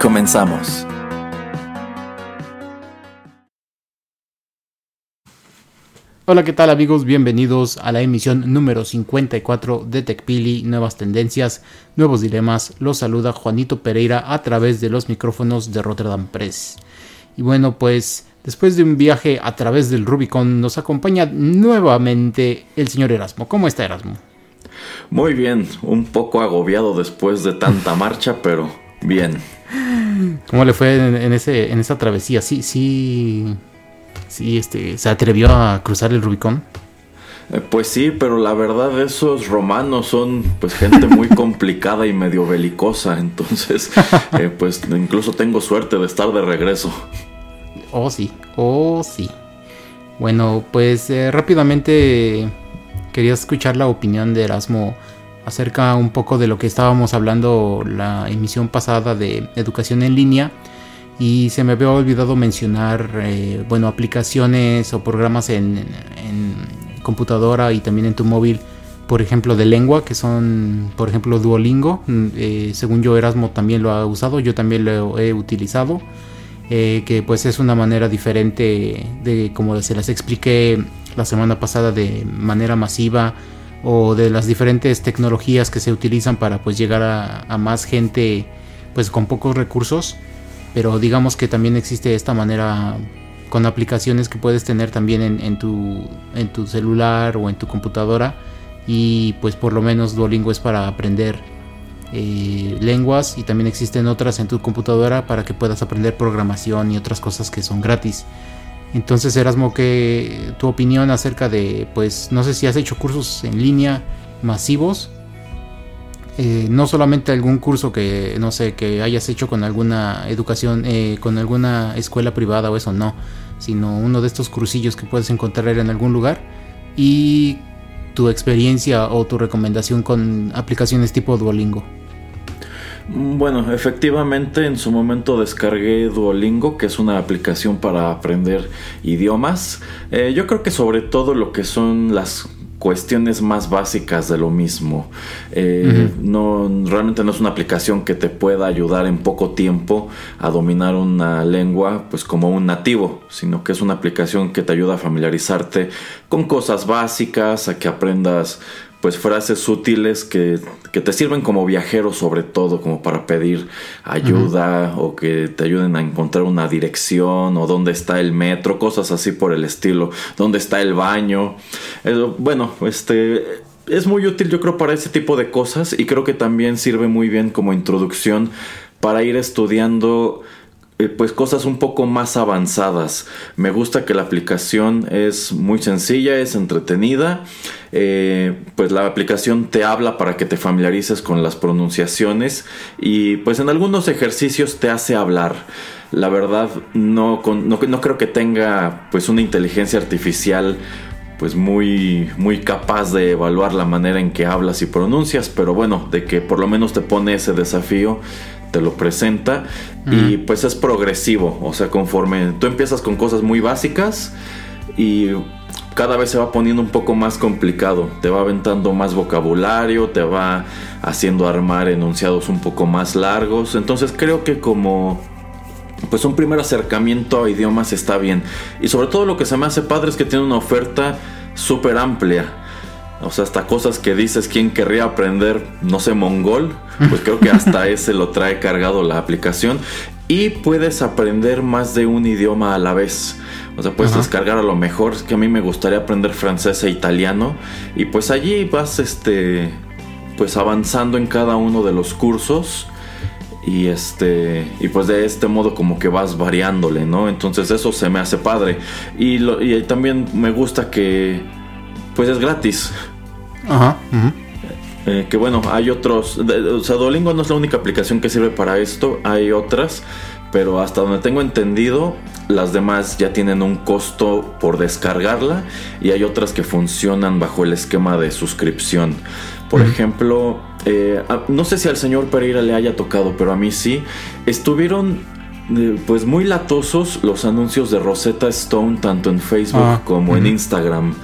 Comenzamos. Hola, ¿qué tal amigos? Bienvenidos a la emisión número 54 de TechPili, nuevas tendencias, nuevos dilemas. Los saluda Juanito Pereira a través de los micrófonos de Rotterdam Press. Y bueno, pues después de un viaje a través del Rubicon nos acompaña nuevamente el señor Erasmo. ¿Cómo está Erasmo? Muy bien, un poco agobiado después de tanta marcha, pero bien. ¿Cómo le fue en, ese, en esa travesía? Sí, sí, sí, este, se atrevió a cruzar el Rubicón. Eh, pues sí, pero la verdad esos romanos son pues gente muy complicada y medio belicosa, entonces eh, pues incluso tengo suerte de estar de regreso. Oh sí, oh sí. Bueno, pues eh, rápidamente quería escuchar la opinión de Erasmo acerca un poco de lo que estábamos hablando la emisión pasada de educación en línea y se me había olvidado mencionar eh, bueno aplicaciones o programas en, computadora y también en tu móvil por ejemplo de lengua que son por ejemplo Duolingo. Mm, eh, según yo Erasmo también lo ha usado yo también lo he utilizado eh, que pues es una manera diferente de como se las expliqué la semana pasada de manera masiva o de las diferentes tecnologías que se utilizan para pues llegar a, más gente pues con pocos recursos pero digamos que también existe esta manera con aplicaciones que puedes tener también en, tu, en tu celular o en tu computadora y pues por lo menos Duolingo es para aprender eh, lenguas y también existen otras en tu computadora para que puedas aprender programación y otras cosas que son gratis. Entonces, Erasmo, ¿qué tu opinión acerca de, pues, no sé si has hecho cursos en línea masivos? Eh, no solamente algún curso que, no sé, que hayas hecho con alguna educación, eh, con alguna escuela privada o eso, no, sino uno de estos crucillos que puedes encontrar en algún lugar y tu experiencia o tu recomendación con aplicaciones tipo Duolingo. Bueno, efectivamente en su momento descargué Duolingo, que es una aplicación para aprender idiomas. Eh, yo creo que sobre todo lo que son las cuestiones más básicas de lo mismo. Eh, no, realmente no es una aplicación que te pueda ayudar en poco tiempo a dominar una lengua, pues como un nativo, sino que es una aplicación que te ayuda a familiarizarte con cosas básicas, a que aprendas pues frases útiles que, te sirven como viajero sobre todo, como para pedir ayuda o que te ayuden a encontrar una dirección o dónde está el metro, cosas así por el estilo, dónde está el baño. Eh, bueno, este es muy útil yo creo para ese tipo de cosas y creo que también sirve muy bien como introducción para ir estudiando eh, pues cosas un poco más avanzadas. Me gusta que la aplicación es muy sencilla, es entretenida. Eh, pues la aplicación te habla para que te familiarices con las pronunciaciones y pues en algunos ejercicios te hace hablar. La verdad no, no, no creo que tenga pues una inteligencia artificial pues muy muy capaz de evaluar la manera en que hablas y pronuncias, pero bueno, de que por lo menos te pone ese desafío, te lo presenta y pues es progresivo, o sea, conforme tú empiezas con cosas muy básicas y cada vez se va poniendo un poco más complicado, te va aventando más vocabulario, te va haciendo armar enunciados un poco más largos, entonces creo que como pues un primer acercamiento a idiomas está bien. Y sobre todo lo que se me hace padre es que tiene una oferta súper amplia o sea, hasta cosas que dices, ¿quién querría aprender, no sé, mongol? Pues creo que hasta ese lo trae cargado la aplicación. Y puedes aprender más de un idioma a la vez. O sea, puedes descargar a lo mejor, que a mí me gustaría aprender francés e italiano. Y pues allí vas, este, pues avanzando en cada uno de los cursos. Y este, y pues de este modo como que vas variándole, ¿no? Entonces eso se me hace padre. Y, lo, y también me gusta que pues es gratis. Ajá. Eh, que bueno, hay otros. o sea, Duolingo no es la única aplicación que sirve para esto, hay otras. Pero hasta donde tengo entendido, las demás ya tienen un costo por descargarla y hay otras que funcionan bajo el esquema de suscripción. Por ejemplo, eh, no sé si al señor Pereira le haya tocado, pero a mí sí. Estuvieron pues muy latosos los anuncios de Rosetta Stone tanto en Facebook ah, como en Instagram.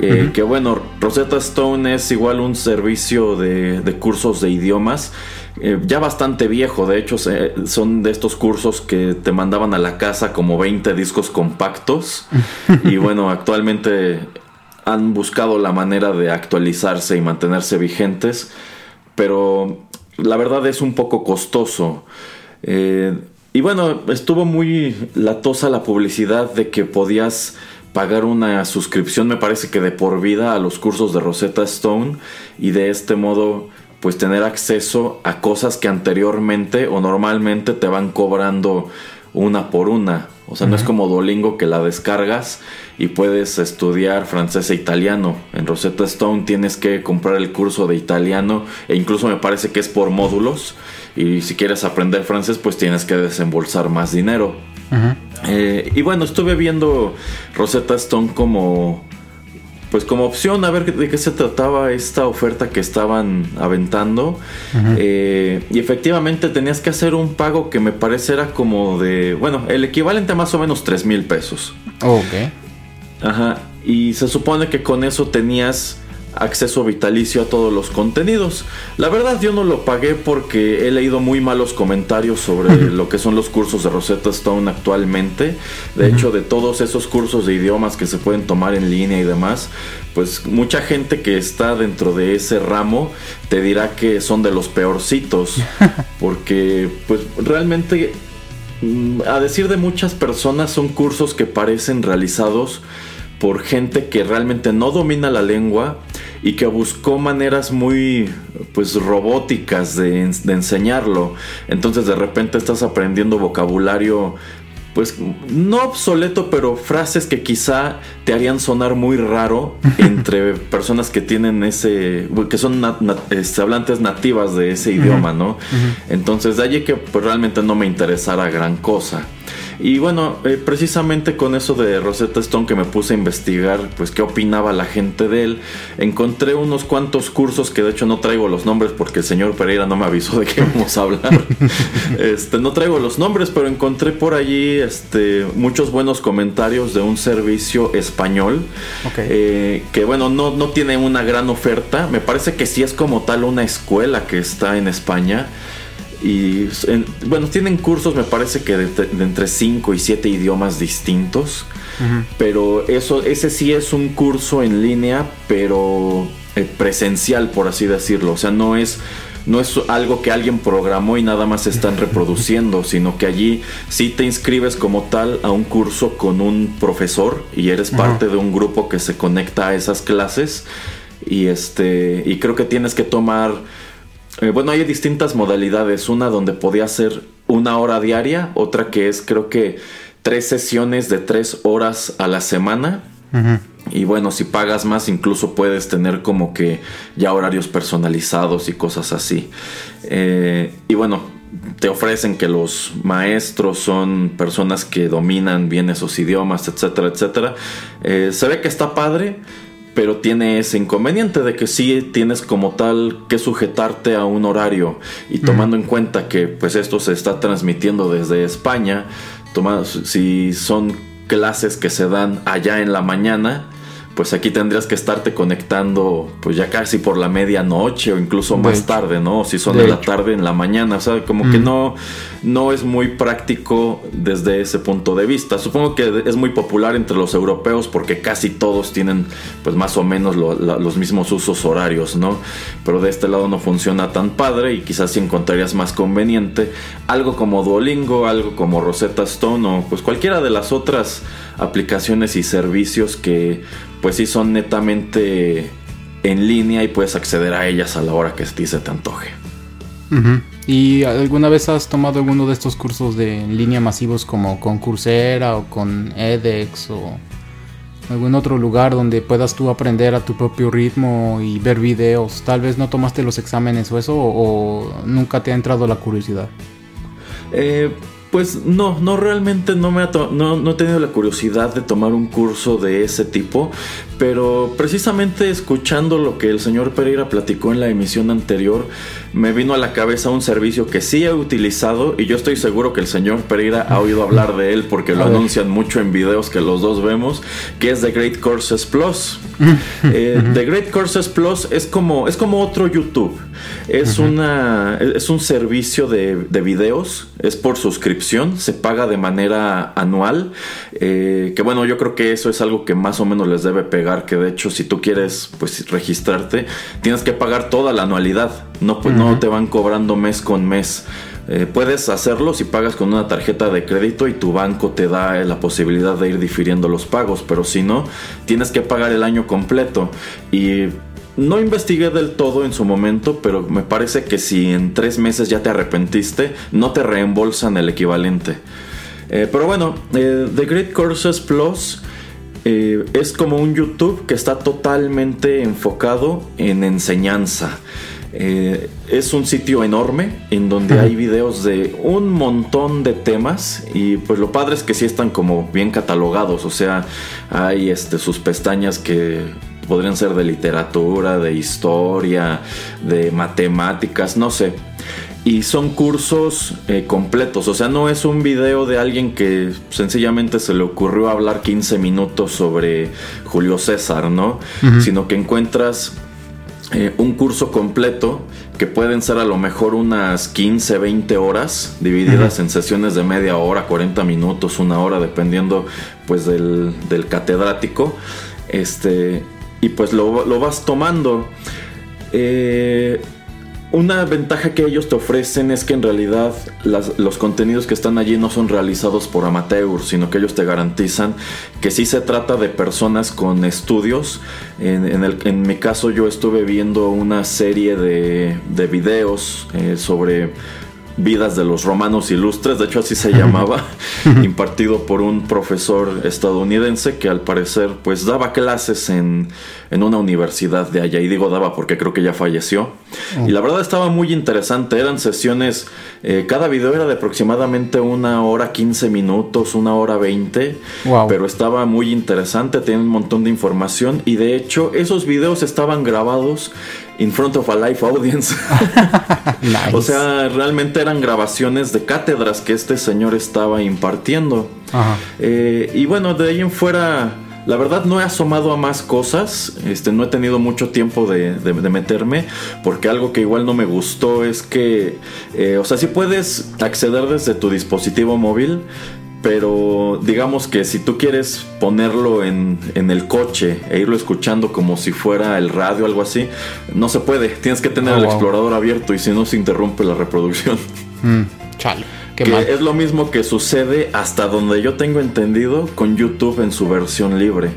Eh, que bueno, Rosetta Stone es igual un servicio de, cursos de idiomas. Eh, ya bastante viejo, de hecho son de estos cursos que te mandaban a la casa como 20 discos compactos y bueno, actualmente han buscado la manera de actualizarse y mantenerse vigentes, pero la verdad es un poco costoso. Eh, y bueno, estuvo muy latosa la publicidad de que podías pagar una suscripción, me parece que de por vida, a los cursos de Rosetta Stone y de este modo pues tener acceso a cosas que anteriormente o normalmente te van cobrando una por una. O sea, no es como Duolingo que la descargas y puedes estudiar francés e italiano. En Rosetta Stone tienes que comprar el curso de italiano e incluso me parece que es por módulos y si quieres aprender francés, pues tienes que desembolsar más dinero. Eh, y bueno, estuve viendo Rosetta Stone como pues como opción a ver de qué se trataba esta oferta que estaban aventando. Eh, y efectivamente tenías que hacer un pago que me parece era como de, bueno, el equivalente a más o menos 3 mil pesos. ok. Ajá. Y se supone que con eso tenías acceso vitalicio a todos los contenidos. La verdad yo no lo pagué porque he leído muy malos comentarios sobre lo que son los cursos de Rosetta Stone actualmente. De hecho, de todos esos cursos de idiomas que se pueden tomar en línea y demás, pues mucha gente que está dentro de ese ramo te dirá que son de los peorcitos. Porque pues realmente, mm, a decir de muchas personas, son cursos que parecen realizados por gente que realmente no domina la lengua y que buscó maneras muy pues robóticas de, enseñarlo. Entonces de repente estás aprendiendo vocabulario pues no obsoleto, pero frases que quizá te harían sonar muy raro entre personas que tienen ese, que son este, hablantes nativas de ese idioma, ¿no? Entonces de allí que pues, realmente no me interesara gran cosa. Y bueno, eh, precisamente con eso de Rosetta Stone que me puse a investigar, pues qué opinaba la gente de él, encontré unos cuantos cursos que de hecho no traigo los nombres porque el señor Pereira no me avisó de qué vamos a hablar. este, no traigo los nombres, pero encontré por allí este, muchos buenos comentarios de un servicio español eh, que bueno, no, no tiene una gran oferta. Me parece que sí es como tal una escuela que está en España. Y bueno, tienen cursos, me parece que de, entre 5 y 7 idiomas distintos. Pero eso, ese sí es un curso en línea, pero eh, presencial, por así decirlo. O sea, no es, no es algo que alguien programó y nada más están reproduciendo, sino que allí sí te inscribes como tal a un curso con un profesor y eres parte de un grupo que se conecta a esas clases. Y este. Y creo que tienes que tomar eh, bueno, hay distintas modalidades. Una donde podía ser una hora diaria, otra que es creo que tres sesiones de tres horas a la semana. Y bueno, si pagas más, incluso puedes tener como que ya horarios personalizados y cosas así. Eh, y bueno, te ofrecen que los maestros son personas que dominan bien esos idiomas, etcétera, etcétera. Eh, se ve que está padre pero tiene ese inconveniente de que sí tienes como tal que sujetarte a un horario. Y tomando en cuenta que pues esto se está transmitiendo desde España, si son clases que se dan allá en la mañana, pues aquí tendrías que estarte conectando pues ya casi por la medianoche o incluso más tarde, ¿no? Si son de, la tarde en la mañana, o sea, como que no, no es muy práctico desde ese punto de vista. Supongo que es muy popular entre los europeos porque casi todos tienen pues más o menos los mismos usos horarios, ¿no? Pero de este lado no funciona tan padre y quizás si encontrarías más conveniente algo como Duolingo, algo como Rosetta Stone o pues cualquiera de las otras aplicaciones y servicios que pues sí son netamente en línea y puedes acceder a ellas a la hora que se te antoje. ¿Y alguna vez has tomado alguno de estos cursos de en línea masivos como con Coursera o con edX o algún otro lugar donde puedas tú aprender a tu propio ritmo y ver videos. Tal vez no tomaste los exámenes o eso, o, nunca te ha entrado la curiosidad. Eh, pues no, no realmente no me ha no, no, he tenido la curiosidad de tomar un curso de ese tipo, pero precisamente escuchando lo que el señor Pereira platicó en la emisión anterior, me vino a la cabeza un servicio que sí he utilizado y yo estoy seguro que el señor Pereira ha oído hablar de él porque lo anuncian mucho en videos que los dos vemos, que es The Great Courses Plus. Eh, The Great Courses Plus es como, es como otro YouTube. Es, una, es un servicio de, de, videos, es por suscripción, se paga de manera anual. Eh, que bueno, yo creo que eso es algo que más o menos les debe pegar. Que de hecho, si tú quieres pues, registrarte, tienes que pagar toda la anualidad. No, pues, no te van cobrando mes con mes. Eh, puedes hacerlo si pagas con una tarjeta de crédito y tu banco te da la posibilidad de ir difiriendo los pagos, pero si no, tienes que pagar el año completo. Y no investigué del todo en su momento, pero me parece que si en tres meses ya te arrepentiste, no te reembolsan el equivalente. Eh, pero bueno, eh, The Great Courses Plus es como un YouTube que está totalmente enfocado en enseñanza. Eh, es un sitio enorme en donde hay videos de un montón de temas y pues lo padre es que sí están como bien catalogados, o sea, hay este, sus pestañas que podrían ser de literatura, de historia, de matemáticas, no sé. Y son cursos eh, completos, o sea, no es un video de alguien que sencillamente se le ocurrió hablar 15 minutos sobre Julio César, ¿no? Sino que encuentras eh, un curso completo que pueden ser a lo mejor unas 15, 20 horas divididas en sesiones de media hora, 40 minutos, una hora, dependiendo pues del, catedrático. Este, y pues lo, lo vas tomando. Eh, una ventaja que ellos te ofrecen es que en realidad los contenidos que están allí no son realizados por amateurs, sino que ellos te garantizan que sí se trata de personas con estudios. En, mi caso yo estuve viendo una serie de, videos eh, sobre Vidas de los Romanos Ilustres, de hecho así se llamaba, impartido por un profesor estadounidense que al parecer pues daba clases en, en una universidad de allá, y digo daba porque creo que ya falleció. Y la verdad estaba muy interesante, eran sesiones, eh, cada video era de aproximadamente una hora 15 minutos, una hora 20, pero estaba muy interesante, tenía un montón de información. Y de hecho esos videos estaban grabados in front of a live audience. O sea, realmente eran grabaciones de cátedras que este señor estaba impartiendo. Eh, y bueno, de ahí en fuera, la verdad no he asomado a más cosas. Este, no he tenido mucho tiempo de, meterme. Porque algo que igual no me gustó es que, eh, o sea, si puedes acceder desde tu dispositivo móvil pero digamos que si tú quieres ponerlo en, el coche e irlo escuchando como si fuera el radio o algo así, no se puede. Tienes que tener oh, el explorador abierto y si no se interrumpe la reproducción. Mm, chale. que es lo mismo que sucede hasta donde yo tengo entendido con YouTube en su versión libre.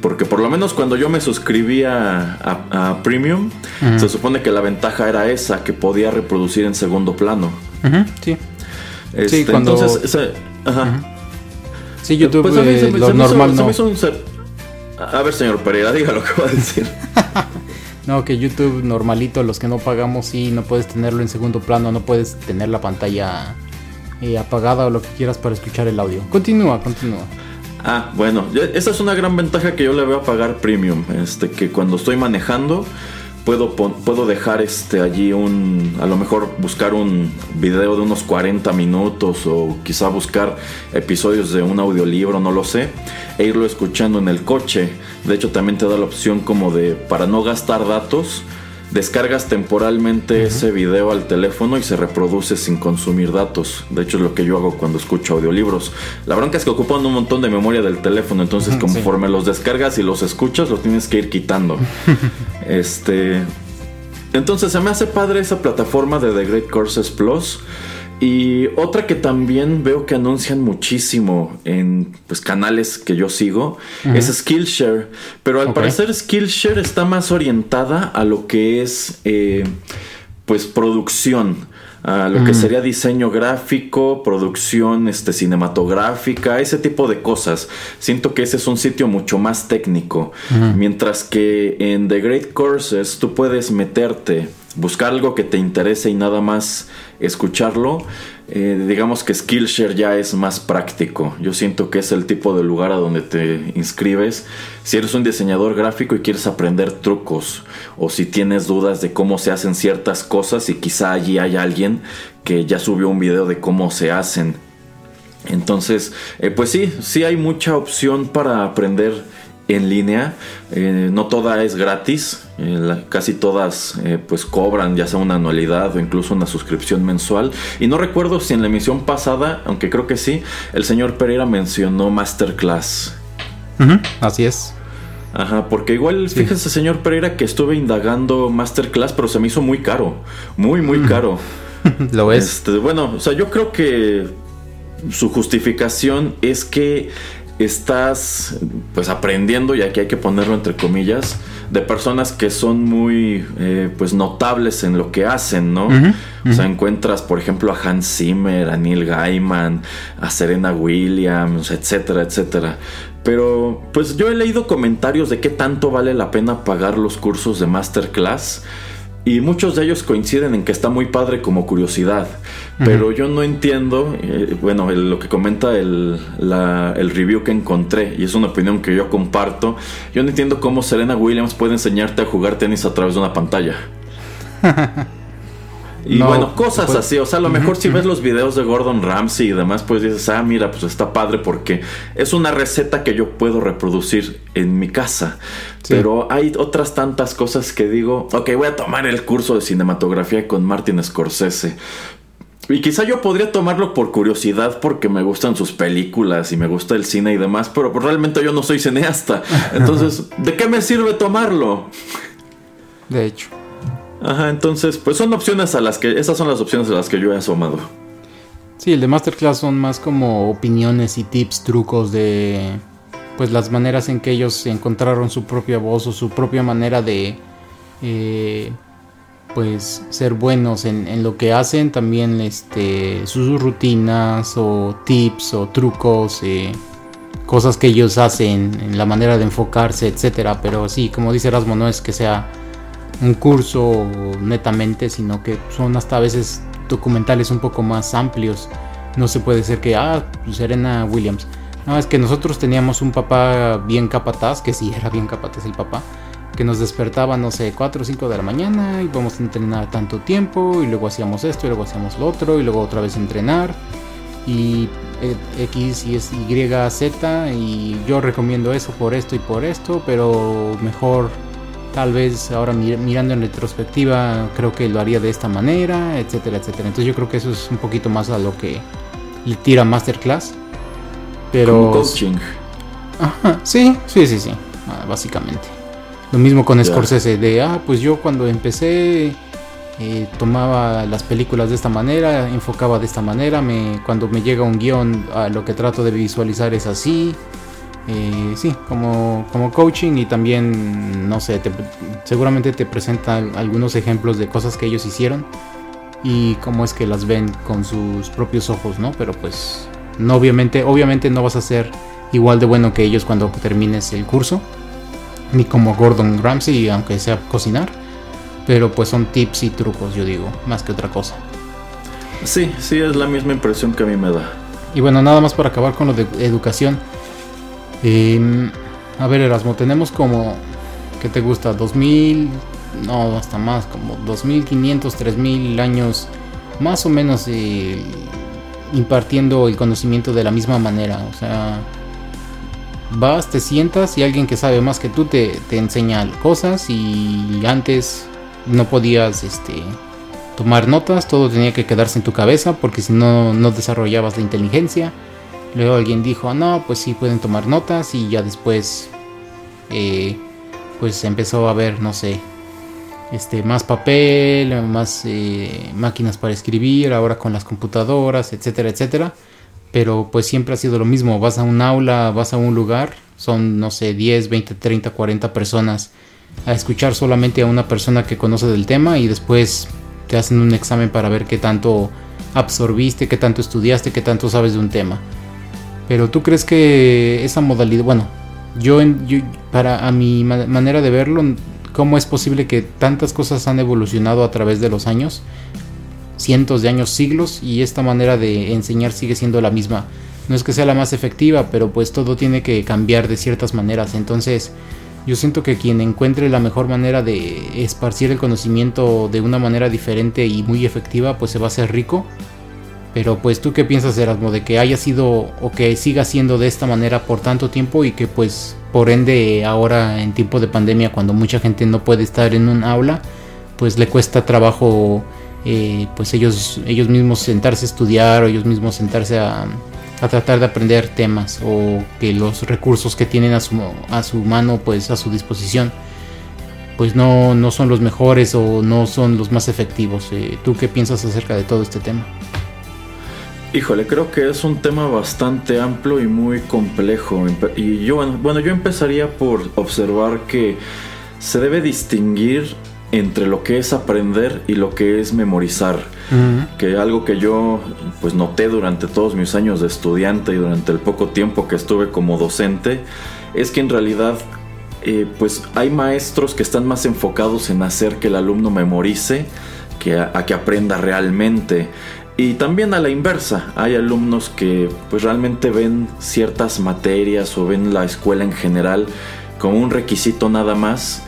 Porque por lo menos cuando yo me suscribía a, Premium, se supone que la ventaja era esa, que podía reproducir en segundo plano. sí. Este, entonces, ajá. Sí, YouTube pues eh, lo normal no. a ver, señor Pereira, diga lo que va a decir. no, que YouTube normalito, los que no pagamos, sí, no puedes tenerlo en segundo plano, no puedes tener la pantalla eh, apagada o lo que quieras para escuchar el audio. Continúa, continúa. Ah, bueno, esa es una gran ventaja que yo le voy a pagar premium. Este, que cuando estoy manejando puedo, puedo dejar este, allí un, a lo mejor buscar un video de unos 40 minutos o quizá buscar episodios de un audiolibro, no lo sé, e irlo escuchando en el coche. De hecho también te da la opción como de, para no gastar datos, descargas temporalmente ese video al teléfono y se reproduce sin consumir datos. De hecho es lo que yo hago cuando escucho audiolibros. La bronca es que ocupan un montón de memoria del teléfono, entonces conforme los descargas y los escuchas, los tienes que ir quitando. este... Entonces se me hace padre esa plataforma de The Great Courses Plus. Y otra que también veo que anuncian muchísimo en pues, canales que yo sigo es Skillshare. Pero al parecer Skillshare está más orientada a lo que es... Eh, pues producción, a lo que sería diseño gráfico, producción este, cinematográfica, ese tipo de cosas. Siento que ese es un sitio mucho más técnico, mientras que en The Great Courses tú puedes meterte, buscar algo que te interese y nada más escucharlo eh, digamos que Skillshare ya es más práctico. Yo siento que es el tipo de lugar a donde te inscribes. Si eres un diseñador gráfico y quieres aprender trucos o si tienes dudas de cómo se hacen ciertas cosas y quizá allí hay alguien que ya subió un video de cómo se hacen. Entonces, eh, pues sí, sí hay mucha opción para aprender en línea. Eh, no toda es gratis, eh, casi todas eh, pues cobran ya sea una anualidad o incluso una suscripción mensual. Y no recuerdo si en la emisión pasada, aunque creo que sí, el señor Pereira mencionó Masterclass. así es. Ajá, porque igual, fíjese señor Pereira que estuve indagando Masterclass, pero se me hizo muy caro, muy, muy caro. Lo es. Este, bueno, o sea, yo creo que su justificación es que estás pues aprendiendo, y aquí hay que ponerlo entre comillas, de personas que son muy eh, pues notables en lo que hacen, ¿no? O sea, encuentras por ejemplo a Hans Zimmer, a Neil Gaiman, a Serena Williams, etcétera, etcétera. Pero pues yo he leído comentarios de qué tanto vale la pena pagar los cursos de masterclass. Y muchos de ellos coinciden en que está muy padre como curiosidad. Pero yo no entiendo, eh, bueno, lo que comenta el, el, review que encontré, y es una opinión que yo comparto, yo no entiendo cómo Serena Williams puede enseñarte a jugar tenis a través de una pantalla. Y bueno, cosas pues, así. O sea, a lo mejor si ves los videos de Gordon Ramsay y demás, pues dices, ah, mira, pues está padre porque es una receta que yo puedo reproducir en mi casa. Pero hay otras tantas cosas que digo, ok, voy a tomar el curso de cinematografía con Martin Scorsese. Y quizá yo podría tomarlo por curiosidad porque me gustan sus películas y me gusta el cine y demás, pero realmente yo no soy cineasta. Entonces, ¿de qué me sirve tomarlo? De hecho. Ajá, entonces, pues son opciones a las que, esas son las opciones a las que yo he asomado. Sí, el de Masterclass son más como opiniones y tips, trucos de, pues las maneras en que ellos encontraron su propia voz o su propia manera de, eh, pues, ser buenos en, lo que hacen. También, este, sus rutinas o tips o trucos, eh, cosas que ellos hacen, en la manera de enfocarse, etcétera. Pero sí, como dice Erasmo, no es que sea un curso netamente, sino que son hasta a veces documentales un poco más amplios. No se puede ser que, ah, pues Serena Williams. No, es que nosotros teníamos un papá bien capataz, que sí era bien capataz el papá, que nos despertaba, no sé, 4 o 5 de la mañana y vamos a entrenar tanto tiempo y luego hacíamos esto y luego hacíamos lo otro y luego otra vez entrenar y eh, X y Y, Z y yo recomiendo eso por esto y por esto, pero mejor Tal vez ahora mirando en retrospectiva creo que lo haría de esta manera, etcétera, etcétera. Entonces yo creo que eso es un poquito más a lo que le tira Masterclass. Pero... coaching. Ajá, sí, sí, sí, sí, ah, básicamente. Lo mismo con Scorsese, de, ah, pues yo cuando empecé eh, tomaba las películas de esta manera, enfocaba de esta manera, me, cuando me llega un guion, lo que trato de visualizar es así, eh, sí, como, como coaching y también, no sé, seguramente te presenta algunos ejemplos de cosas que ellos hicieron y cómo es que las ven con sus propios ojos, ¿no? Pero pues, no, obviamente, obviamente no vas a ser igual de bueno que ellos cuando termines el curso, ni como Gordon Ramsay, aunque sea cocinar, pero pues son tips y trucos, yo digo, más que otra cosa. Sí, sí, es la misma impresión que a mí me da. Y bueno, nada más para acabar con lo de educación. Em, a ver, Erasmo, tenemos como, ¿qué te gusta? 2000, no, hasta más, como 2500, 3000 años, más o menos eh, impartiendo el conocimiento de la misma manera. O sea, vas, te sientas y alguien que sabe más que tú te, te enseña cosas y antes no podías este, tomar notas, todo tenía que quedarse en tu cabeza porque si no, no desarrollabas la inteligencia. Luego alguien dijo, no, pues sí pueden tomar notas y ya después eh, pues empezó a haber, no sé, este, más papel, más eh, máquinas para escribir, ahora con las computadoras, etcétera, etcétera. Pero pues siempre ha sido lo mismo, vas a un aula, vas a un lugar, son, no sé, 10, 20, 30, 40 personas a escuchar solamente a una persona que conoce del tema y después te hacen un examen para ver qué tanto absorbiste, qué tanto estudiaste, qué tanto sabes de un tema. Pero tú crees que esa modalidad, bueno, yo, para a mi manera de verlo, ¿cómo es posible que tantas cosas han evolucionado a través de los años? Cientos de años, siglos, y esta manera de enseñar sigue siendo la misma. No es que sea la más efectiva, pero pues todo tiene que cambiar de ciertas maneras. Entonces, yo siento que quien encuentre la mejor manera de esparcir el conocimiento de una manera diferente y muy efectiva, pues se va a hacer rico. Pero pues tú qué piensas, Erasmo, de que haya sido o que siga siendo de esta manera por tanto tiempo y que pues por ende ahora en tiempo de pandemia cuando mucha gente no puede estar en un aula, pues le cuesta trabajo eh, pues ellos, ellos mismos sentarse a estudiar o ellos mismos sentarse a, tratar de aprender temas o que los recursos que tienen a su, a su mano, pues a su disposición, pues no, no son los mejores o no son los más efectivos. Eh, ¿Tú qué piensas acerca de todo este tema? Híjole, creo que es un tema bastante amplio y muy complejo. Y yo, bueno, yo empezaría por observar que se debe distinguir entre lo que es aprender y lo que es memorizar. Que algo que yo pues noté durante todos mis años de estudiante y durante el poco tiempo que estuve como docente es que en realidad eh, pues hay maestros que están más enfocados en hacer que el alumno memorice que a, que aprenda realmente. Y también a la inversa, hay alumnos que pues realmente ven ciertas materias o ven la escuela en general como un requisito nada más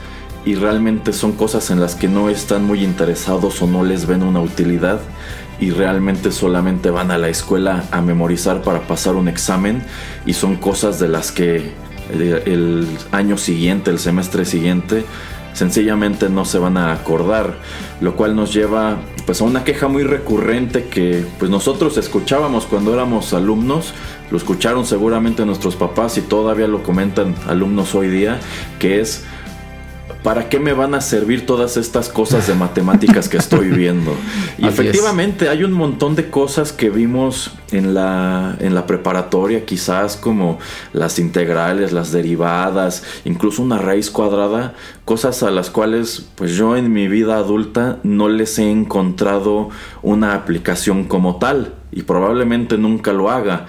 y realmente son cosas en las que no están muy interesados o no les ven una utilidad y realmente solamente van a la escuela a memorizar para pasar un examen y son cosas de las que el, año siguiente, el semestre siguiente, sencillamente no se van a acordar, lo cual nos lleva pues a una queja muy recurrente que pues nosotros escuchábamos cuando éramos alumnos, lo escucharon seguramente nuestros papás y todavía lo comentan alumnos hoy día, que es ¿para qué me van a servir todas estas cosas de matemáticas que estoy viendo? Y efectivamente hay un montón de cosas que vimos en la, en la preparatoria, quizás como las integrales, las derivadas, incluso una raíz cuadrada, cosas a las cuales pues yo en mi vida adulta no les he encontrado una aplicación como tal y probablemente nunca lo haga.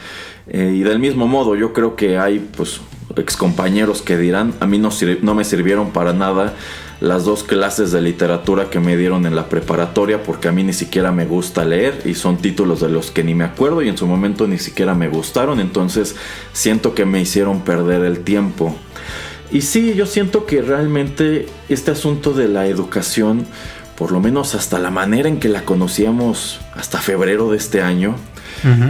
Eh, y del mismo modo, yo creo que hay pues excompañeros que dirán, a mí no, no me sirvieron para nada las dos clases de literatura que me dieron en la preparatoria porque a mí ni siquiera me gusta leer y son títulos de los que ni me acuerdo y en su momento ni siquiera me gustaron, entonces siento que me hicieron perder el tiempo. Y sí, yo siento que realmente este asunto de la educación, por lo menos hasta la manera en que la conocíamos hasta febrero de este año,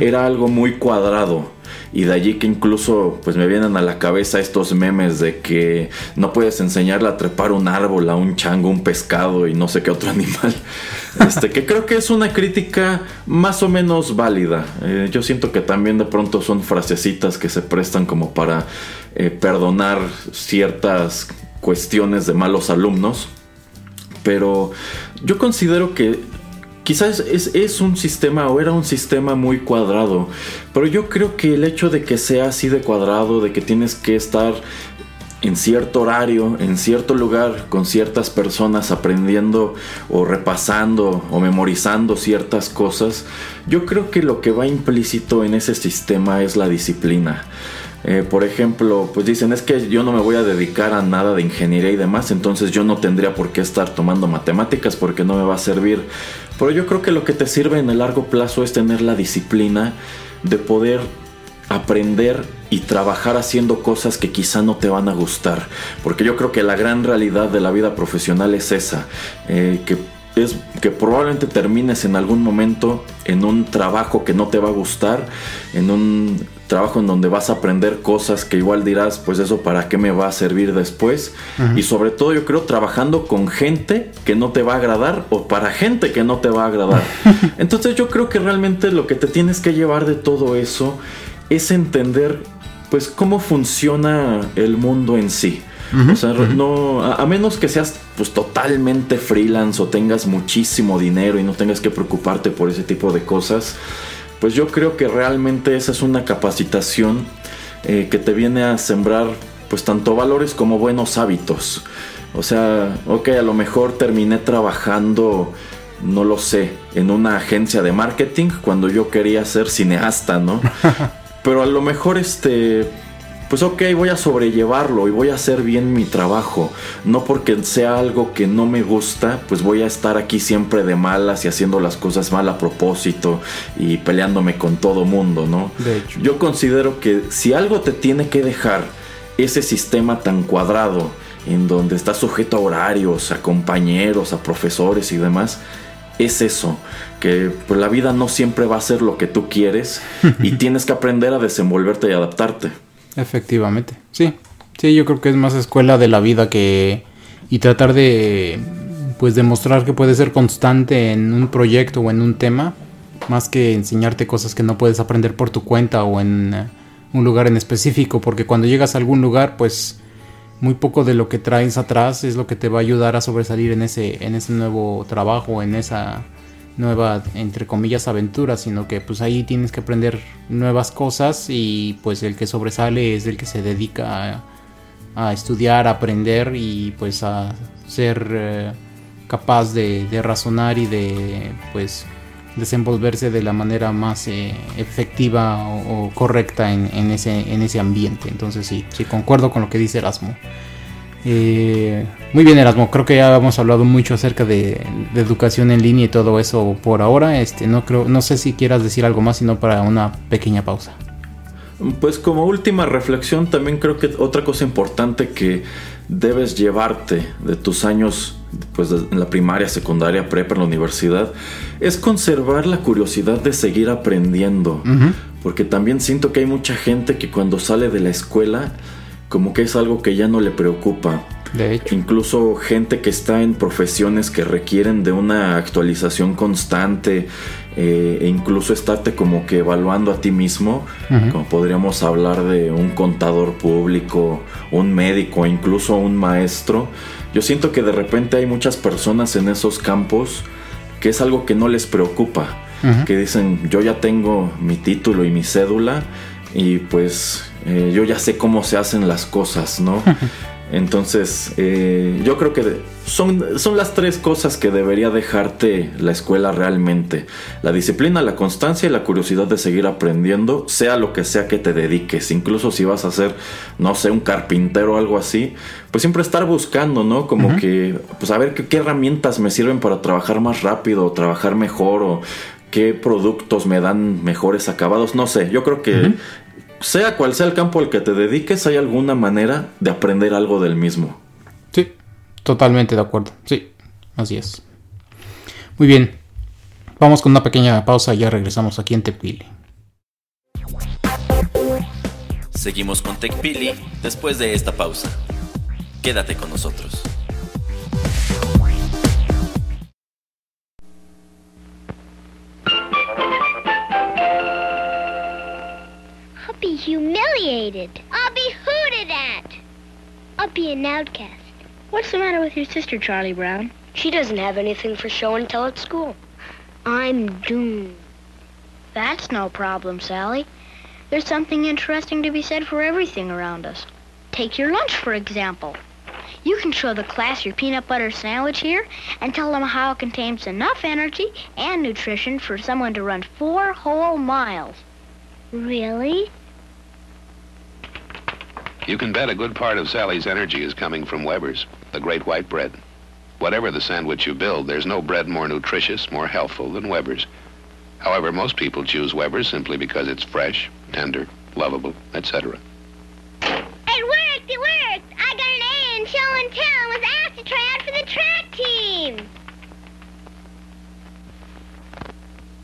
era algo muy cuadrado y de allí que incluso pues me vienen a la cabeza estos memes de que no puedes enseñarle a trepar un árbol a un chango, un pescado y no sé qué otro animal. Este, que creo que es una crítica más o menos válida. Eh, yo siento que también de pronto son frasecitas que se prestan como para eh, perdonar ciertas cuestiones de malos alumnos. Pero yo considero que Quizás es, un sistema o era un sistema muy cuadrado, pero yo creo que el hecho de que sea así de cuadrado, de que tienes que estar en cierto horario, en cierto lugar, con ciertas personas aprendiendo o repasando o memorizando ciertas cosas, yo creo que lo que va implícito en ese sistema es la disciplina. Eh, por ejemplo, pues dicen es que yo no me voy a dedicar a nada de ingeniería y demás, entonces yo no tendría por qué estar tomando matemáticas porque no me va a servir. Pero yo creo que lo que te sirve en el largo plazo es tener la disciplina de poder aprender y trabajar haciendo cosas que quizá no te van a gustar. Porque yo creo que la gran realidad de la vida profesional es esa, eh, que es que probablemente termines en algún momento en un trabajo que no te va a gustar, en un trabajo en donde vas a aprender cosas que igual dirás, pues eso para qué me va a servir después. Y sobre todo yo creo trabajando con gente que no te va a agradar o para gente que no te va a agradar. Entonces yo creo que realmente lo que te tienes que llevar de todo eso es entender pues cómo funciona el mundo en sí. o sea, no, a, menos que seas pues totalmente freelance o tengas muchísimo dinero y no tengas que preocuparte por ese tipo de cosas, pues yo creo que realmente esa es una capacitación eh, que te viene a sembrar pues tanto valores como buenos hábitos. O sea, ok, a lo mejor terminé trabajando no lo sé, en una agencia de marketing cuando yo quería ser cineasta, ¿no? Pero a lo mejor este pues ok, voy a sobrellevarlo y voy a hacer bien mi trabajo. No porque sea algo que no me gusta, pues voy a estar aquí siempre de malas y haciendo las cosas mal a propósito y peleándome con todo mundo, ¿no? De hecho. Yo considero que si algo te tiene que dejar ese sistema tan cuadrado, en donde estás sujeto a horarios, a compañeros, a profesores y demás, es eso, que pues, la vida no siempre va a ser lo que tú quieres y tienes que aprender a desenvolverte y adaptarte. Efectivamente, sí. Sí, yo creo que es más escuela de la vida que... Y tratar de... Pues demostrar que puedes ser constante en un proyecto o en un tema. Más que enseñarte cosas que no puedes aprender por tu cuenta o en eh, un lugar en específico. Porque cuando llegas a algún lugar, pues muy poco de lo que traes atrás es lo que te va a ayudar a sobresalir en ese, en ese nuevo trabajo, en esa nueva, entre comillas, aventura, sino que pues ahí tienes que aprender nuevas cosas y pues el que sobresale es el que se dedica a, estudiar, a aprender y pues a ser eh, capaz de, razonar y de pues desenvolverse de la manera más eh, efectiva o, correcta en, ese, en ese ambiente. Entonces sí, sí, concuerdo con lo que dice Erasmo. Eh, muy bien, Erasmo. Creo que ya hemos hablado mucho acerca de, de, educación en línea y todo eso por ahora. Este, no creo, no sé si quieras decir algo más, sino para una pequeña pausa. Pues como última reflexión, también creo que otra cosa importante que debes llevarte de tus años pues en la primaria, secundaria, prepa, en la universidad, es conservar la curiosidad de seguir aprendiendo. Uh -huh. Porque también siento que hay mucha gente que cuando sale de la escuela como que es algo que ya no le preocupa. De hecho. Incluso gente que está en profesiones que requieren de una actualización constante eh, e incluso estarte como que evaluando a ti mismo, uh -huh. como podríamos hablar de un contador público, un médico, incluso un maestro. Yo siento que de repente hay muchas personas en esos campos que es algo que no les preocupa, uh -huh. que dicen yo ya tengo mi título y mi cédula y pues eh, yo ya sé cómo se hacen las cosas, ¿no? Entonces, eh, yo creo que son, son las tres cosas que debería dejarte la escuela realmente. La disciplina, la constancia y la curiosidad de seguir aprendiendo, sea lo que sea que te dediques. Incluso si vas a ser, no sé, un carpintero o algo así, pues siempre estar buscando, ¿no? Como uh -huh. que, pues a ver qué, qué herramientas me sirven para trabajar más rápido, o trabajar mejor, o qué productos me dan mejores acabados. No sé, yo creo que uh -huh sea cual sea el campo al que te dediques, hay alguna manera de aprender algo del mismo. Sí, totalmente de acuerdo. Sí, así es. Muy bien. Vamos con una pequeña pausa y ya regresamos aquí en Tepili. Seguimos con TechPili después de esta pausa. Quédate con nosotros. Be humiliated. I'll be hooted at. I'll be an outcast. What's the matter with your sister, Charlie Brown? She doesn't have anything for show and tell at school. I'm doomed. That's no problem, Sally. There's something interesting to be said for everything around us. Take your lunch, for example. You can show the class your peanut butter sandwich here and tell them how it contains enough energy and nutrition for someone to run four whole miles. Really? You can bet a good part of Sally's energy is coming from Weber's, the great white bread. Whatever the sandwich you build, there's no bread more nutritious, more healthful than Weber's. However, most people choose Weber's simply because it's fresh, tender, lovable, etc. It worked! It worked! I got an A in show and tell and was asked to try out for the track team.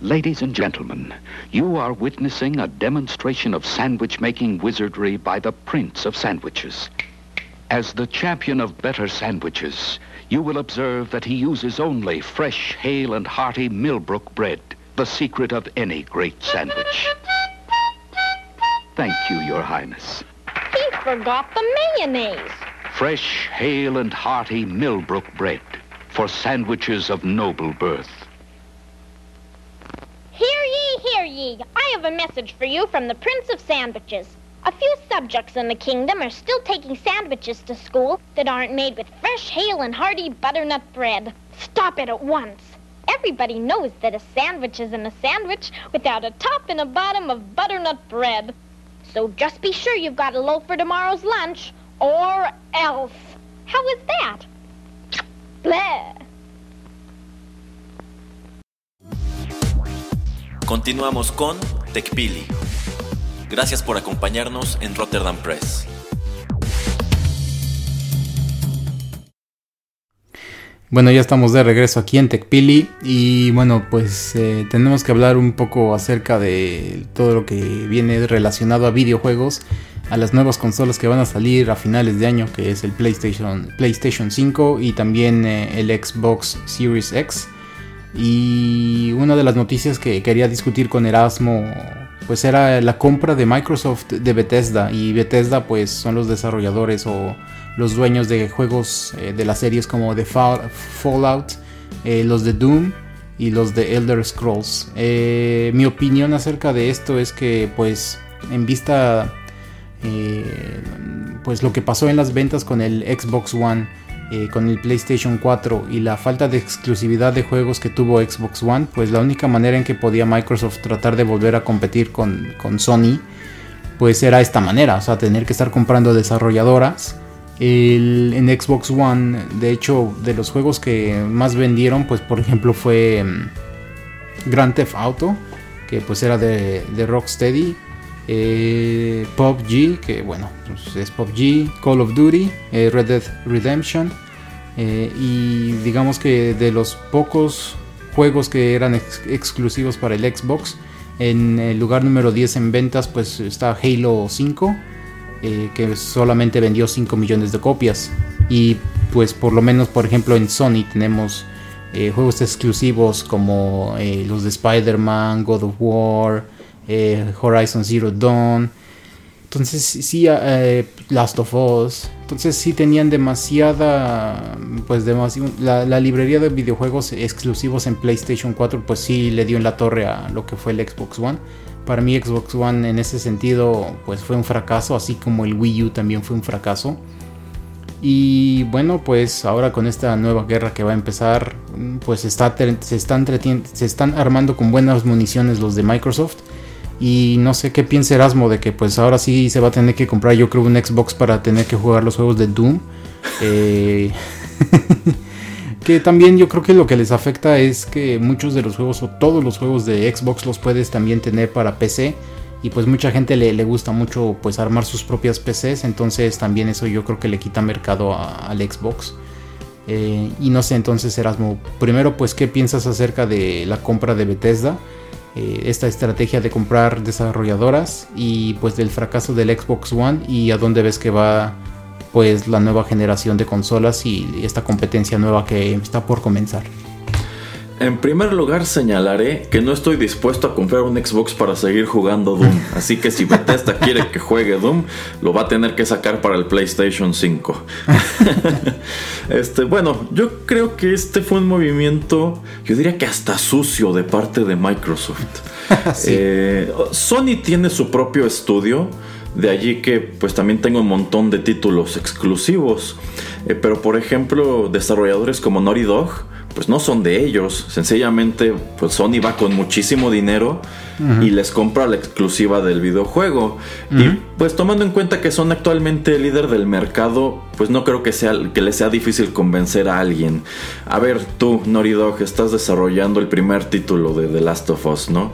Ladies and gentlemen, you are witnessing a demonstration of sandwich making wizardry by the Prince of Sandwiches. As the champion of better sandwiches, you will observe that he uses only fresh, hale, and hearty Millbrook bread, the secret of any great sandwich. Thank you, Your Highness. He forgot the mayonnaise. Fresh, hale, and hearty Millbrook bread for sandwiches of noble birth. I have a message for you from the Prince of Sandwiches. A few subjects in the kingdom are still taking sandwiches to school that aren't made with fresh, hale, and hearty butternut bread. Stop it at once. Everybody knows that a sandwich isn't a sandwich without a top and a bottom of butternut bread. So just be sure you've got a loaf for tomorrow's lunch, or else. How is that? Bleh. Continuamos con TechPili. Gracias por acompañarnos en Rotterdam Press. Bueno, ya estamos de regreso aquí en TechPili y bueno, pues eh, tenemos que hablar un poco acerca de todo lo que viene relacionado a videojuegos, a las nuevas consolas que van a salir a finales de año, que es el PlayStation, PlayStation 5 y también eh, el Xbox Series X. Y una de las noticias que quería discutir con Erasmo, pues era la compra de Microsoft de Bethesda y Bethesda pues son los desarrolladores o los dueños de juegos eh, de las series como The Fallout, eh, los de Doom y los de Elder Scrolls. Eh, mi opinión acerca de esto es que pues en vista pues lo que pasó en las ventas con el Xbox One, con el PlayStation 4 y la falta de exclusividad de juegos que tuvo Xbox One, pues la única manera en que podía Microsoft tratar de volver a competir con, con Sony, pues era esta manera, o sea, tener que estar comprando desarrolladoras en Xbox One, de hecho, de los juegos que más vendieron, pues por ejemplo fue mm, Grand Theft Auto, que pues era de, de Rocksteady. Eh, PUBG, que bueno, pues es PUBG, Call of Duty, eh, Red Dead Redemption. Eh, y digamos que de los pocos juegos que eran exclusivos para el Xbox, en el lugar número 10 en ventas, pues está Halo 5 eh, que solamente vendió 5 millones de copias. Y pues por lo menos, por ejemplo, en Sony tenemos juegos exclusivos como los de Spider-Man, God of War, Horizon Zero Dawn. Entonces sí, Last of Us. Entonces sí tenían demasiada, pues demasiado, la, librería de videojuegos exclusivos en PlayStation 4 pues sí le dio en la torre a lo que fue el Xbox One. Para mí Xbox One en ese sentido pues fue un fracaso, así como el Wii U también fue un fracaso. Y bueno, pues ahora con esta nueva guerra que va a empezar, pues está, se están armando con buenas municiones los de Microsoft. Y no sé qué piensa Erasmo de que pues ahora sí se va a tener que comprar yo creo un Xbox para tener que jugar los juegos de Doom. Eh... Que también yo creo que lo que les afecta es que muchos de los juegos o todos los juegos de Xbox los puedes también tener para PC y pues mucha gente le, le gusta mucho pues armar sus propias PCs, entonces también eso yo creo que le quita mercado al Xbox. Eh, y no sé, entonces Erasmo, primero pues qué piensas acerca de la compra de Bethesda, eh, esta estrategia de comprar desarrolladoras y pues del fracaso del Xbox One y a dónde ves que va pues la nueva generación de consolas y esta competencia nueva que está por comenzar. En primer lugar señalaré que no estoy dispuesto a comprar un Xbox para seguir jugando Doom, así que si Bethesda quiere que juegue Doom, lo va a tener que sacar para el PlayStation 5. este, bueno, yo creo que este fue un movimiento, yo diría que hasta sucio de parte de Microsoft. Eh, Sony tiene su propio estudio de allí que pues también tengo un montón de títulos exclusivos. Eh, pero por ejemplo, desarrolladores como Naughty Dog, pues no son de ellos. Sencillamente, pues Sony va con muchísimo dinero y les compra la exclusiva del videojuego. Y pues tomando en cuenta que son actualmente el líder del mercado, pues no creo que, sea, que les sea difícil convencer a alguien. A ver, tú, Naughty Dog, estás desarrollando el primer título de The Last of Us, ¿no?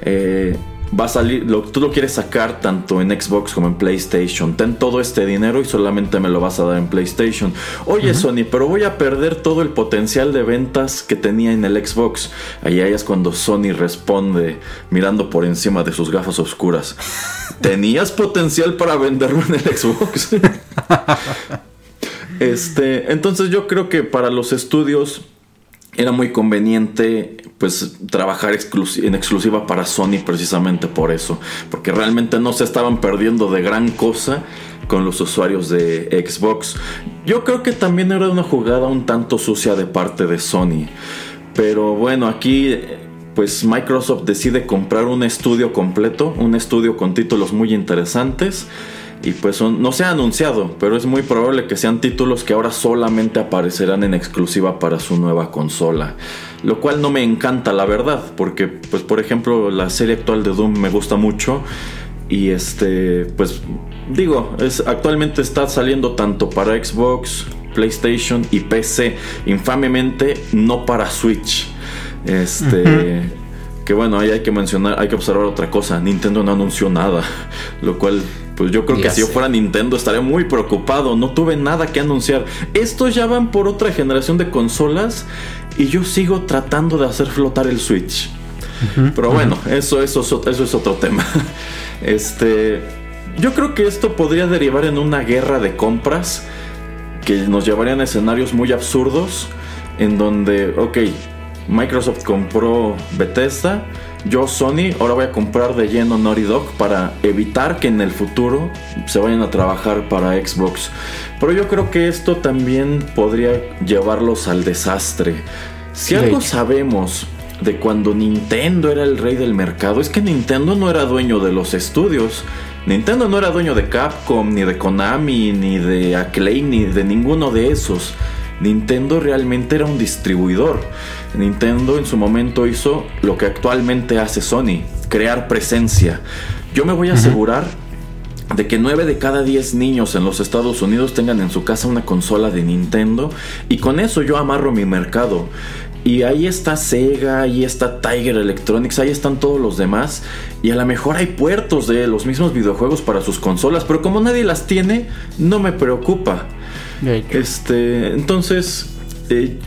Eh, va a salir, tú lo quieres sacar tanto en Xbox como en PlayStation. Ten todo este dinero y solamente me lo vas a dar en PlayStation. Oye Sony, pero voy a perder todo el potencial de ventas que tenía en el Xbox. Ahí es cuando Sony responde mirando por encima de sus gafas oscuras. ¿Tenías potencial para venderlo en el Xbox? este, entonces yo creo que para los estudios era muy conveniente pues trabajar en exclusiva para Sony precisamente por eso, porque realmente no se estaban perdiendo de gran cosa con los usuarios de Xbox. Yo creo que también era una jugada un tanto sucia de parte de Sony, pero bueno, aquí pues Microsoft decide comprar un estudio completo, un estudio con títulos muy interesantes y pues son- no se ha anunciado, pero es muy probable que sean títulos que ahora solamente aparecerán en exclusiva para su nueva consola. Lo cual no me encanta, la verdad, porque pues por ejemplo la serie actual de Doom me gusta mucho y este pues digo, es actualmente está saliendo tanto para Xbox, PlayStation y PC, infamemente no para Switch. Este que bueno, ahí hay que mencionar, hay que observar otra cosa. Nintendo no anunció nada. Lo cual, pues yo creo que si yo fuera Nintendo estaría muy preocupado. No tuve nada que anunciar. Estos ya van por otra generación de consolas. Y yo sigo tratando de hacer flotar el Switch. Pero bueno, eso, eso, eso, eso es otro tema. Este. Yo creo que esto podría derivar en una guerra de compras. Que nos llevarían a escenarios muy absurdos. En donde, ok, Microsoft compró Bethesda. Yo, Sony, ahora voy a comprar de lleno Naughty Dog para evitar que en el futuro se vayan a trabajar para Xbox. Pero yo creo que esto también podría llevarlos al desastre. Si algo sabemos de cuando Nintendo era el rey del mercado, es que Nintendo no era dueño de los estudios. Nintendo no era dueño de Capcom, ni de Konami, ni de Acclaim, ni de ninguno de esos. Nintendo realmente era un distribuidor. Nintendo en su momento hizo lo que actualmente hace Sony, crear presencia. Yo me voy a asegurar de que 9 de cada 10 niños en los Estados Unidos tengan en su casa una consola de Nintendo y con eso yo amarro mi mercado. Y ahí está Sega, ahí está Tiger Electronics, ahí están todos los demás. Y a lo mejor hay puertos de los mismos videojuegos para sus consolas, pero como nadie las tiene, no me preocupa. Este, entonces, eh,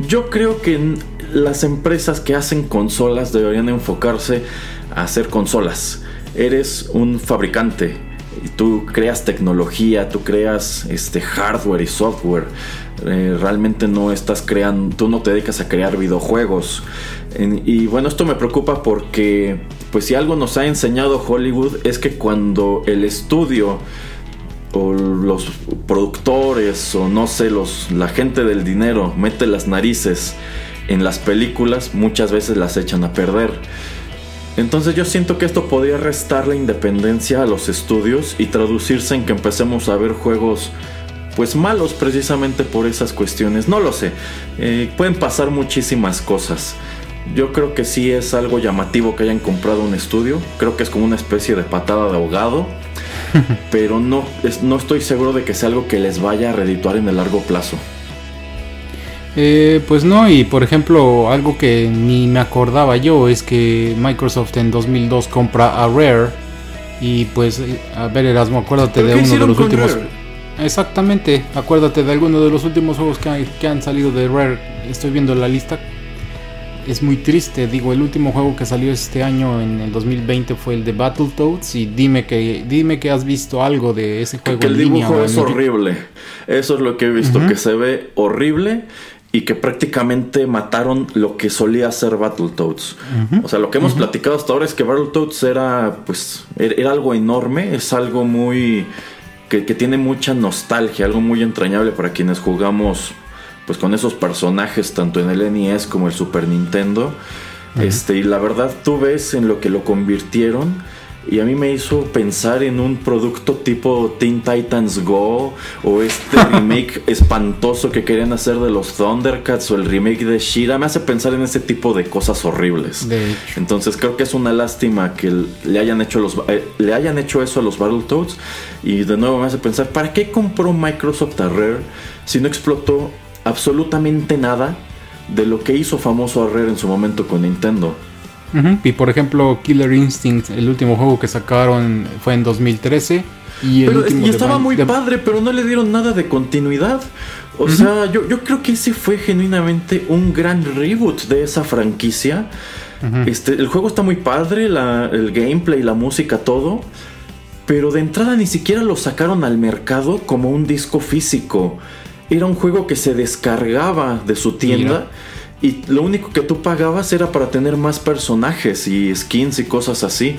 yo creo que las empresas que hacen consolas deberían enfocarse a hacer consolas. Eres un fabricante. Tú creas tecnología, tú creas este hardware y software. Eh, realmente no estás creando, tú no te dedicas a crear videojuegos. Y bueno, esto me preocupa porque, pues si algo nos ha enseñado Hollywood es que cuando el estudio o los productores o no sé, los, la gente del dinero mete las narices en las películas, muchas veces las echan a perder. Entonces yo siento que esto podría restar la independencia a los estudios y traducirse en que empecemos a ver juegos pues malos precisamente por esas cuestiones. No lo sé, Eh, pueden pasar muchísimas cosas. Yo creo que sí es algo llamativo que hayan comprado un estudio. Creo que es como una especie de patada de ahogado. pero no, es- no estoy seguro de que sea algo que les vaya a redituar en el largo plazo. Eh, pues no, y por ejemplo, algo que ni me acordaba yo es que Microsoft en 2002 compra a Rare. Y pues, eh, a ver, Erasmo, acuérdate ¿Pero de uno de los últimos. Rare? Exactamente, acuérdate de alguno de los últimos juegos que, han- que han salido de Rare. Estoy viendo la lista. Es muy triste, digo, el último juego que salió este año en el 2020 fue el de Battletoads. Y dime que, dime que has visto algo de ese juego que el en línea dibujo es horrible. Eso es lo que he visto, que se ve horrible y que prácticamente mataron lo que solía ser Battletoads. O sea, lo que hemos platicado hasta ahora es que Battletoads era, pues, era, era algo enorme, es algo muy... Que, que tiene mucha nostalgia, algo muy entrañable para quienes jugamos pues con esos personajes tanto en el NES como el Super Nintendo. Este, y la verdad tú ves en lo que lo convirtieron y a mí me hizo pensar en un producto tipo Teen Titans Go o este remake espantoso que querían hacer de los Thundercats o el remake de Shira. Me hace pensar en ese tipo de cosas horribles. De hecho. Entonces creo que es una lástima que le hayan hecho los eh, le hayan hecho eso a los Battletoads y de nuevo me hace pensar ¿para qué compró Microsoft a Rare si no explotó absolutamente nada de lo que hizo famoso a Rare en su momento con Nintendo? Y por ejemplo, Killer Instinct, el último juego que sacaron fue en 2013. Y, el Pero estaba muy de- padre, pero no le dieron nada de continuidad. O sea, yo, yo creo que ese fue genuinamente un gran reboot de esa franquicia. este, el juego está muy padre, la- el gameplay, la música, todo. Pero de entrada ni siquiera lo sacaron al mercado como un disco físico. Era un juego que se descargaba de su tienda. Y lo único que tú pagabas era para tener más personajes y skins y cosas así.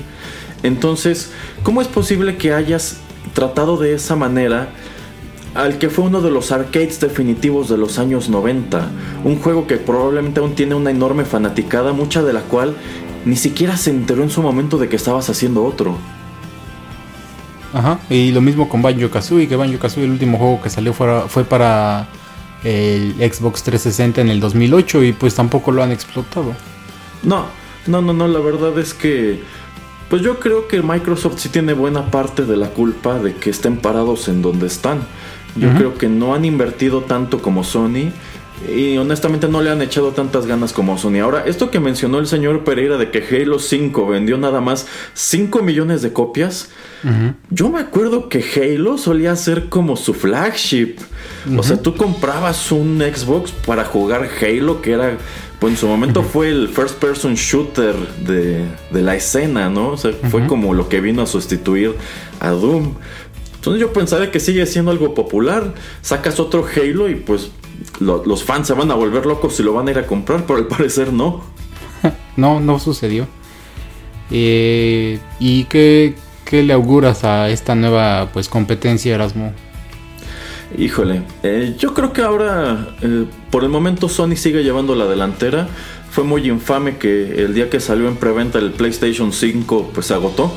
Entonces, ¿cómo es posible que hayas tratado de esa manera al que fue uno de los arcades definitivos de los años 90? Un juego que probablemente aún tiene una enorme fanaticada, mucha de la cual ni siquiera se enteró en su momento de que estabas haciendo otro. Ajá, y lo mismo con Banjo Kazooie, que Banjo Kazooie el último juego que salió fue para el Xbox 360 en el 2008 y pues tampoco lo han explotado. No, no, no, no, la verdad es que pues yo creo que Microsoft sí tiene buena parte de la culpa de que estén parados en donde están. Yo creo que no han invertido tanto como Sony y honestamente no le han echado tantas ganas como Sony. Ahora, esto que mencionó el señor Pereira de que Halo 5 vendió nada más 5 millones de copias, yo me acuerdo que Halo solía ser como su flagship. O sea, tú comprabas un Xbox para jugar Halo, que era, pues en su momento fue el first person shooter de, de la escena, ¿no? O sea, fue como lo que vino a sustituir a Doom. Entonces yo pensaría que sigue siendo algo popular. Sacas otro Halo y pues lo- los fans se van a volver locos y lo van a ir a comprar, pero al parecer no. No, no sucedió. Eh, ¿Y qué, qué le auguras a esta nueva pues competencia, Erasmo? Híjole, eh, yo creo que ahora, eh, por el momento, Sony sigue llevando la delantera. Fue muy infame que el día que salió en preventa el PlayStation 5, pues se agotó.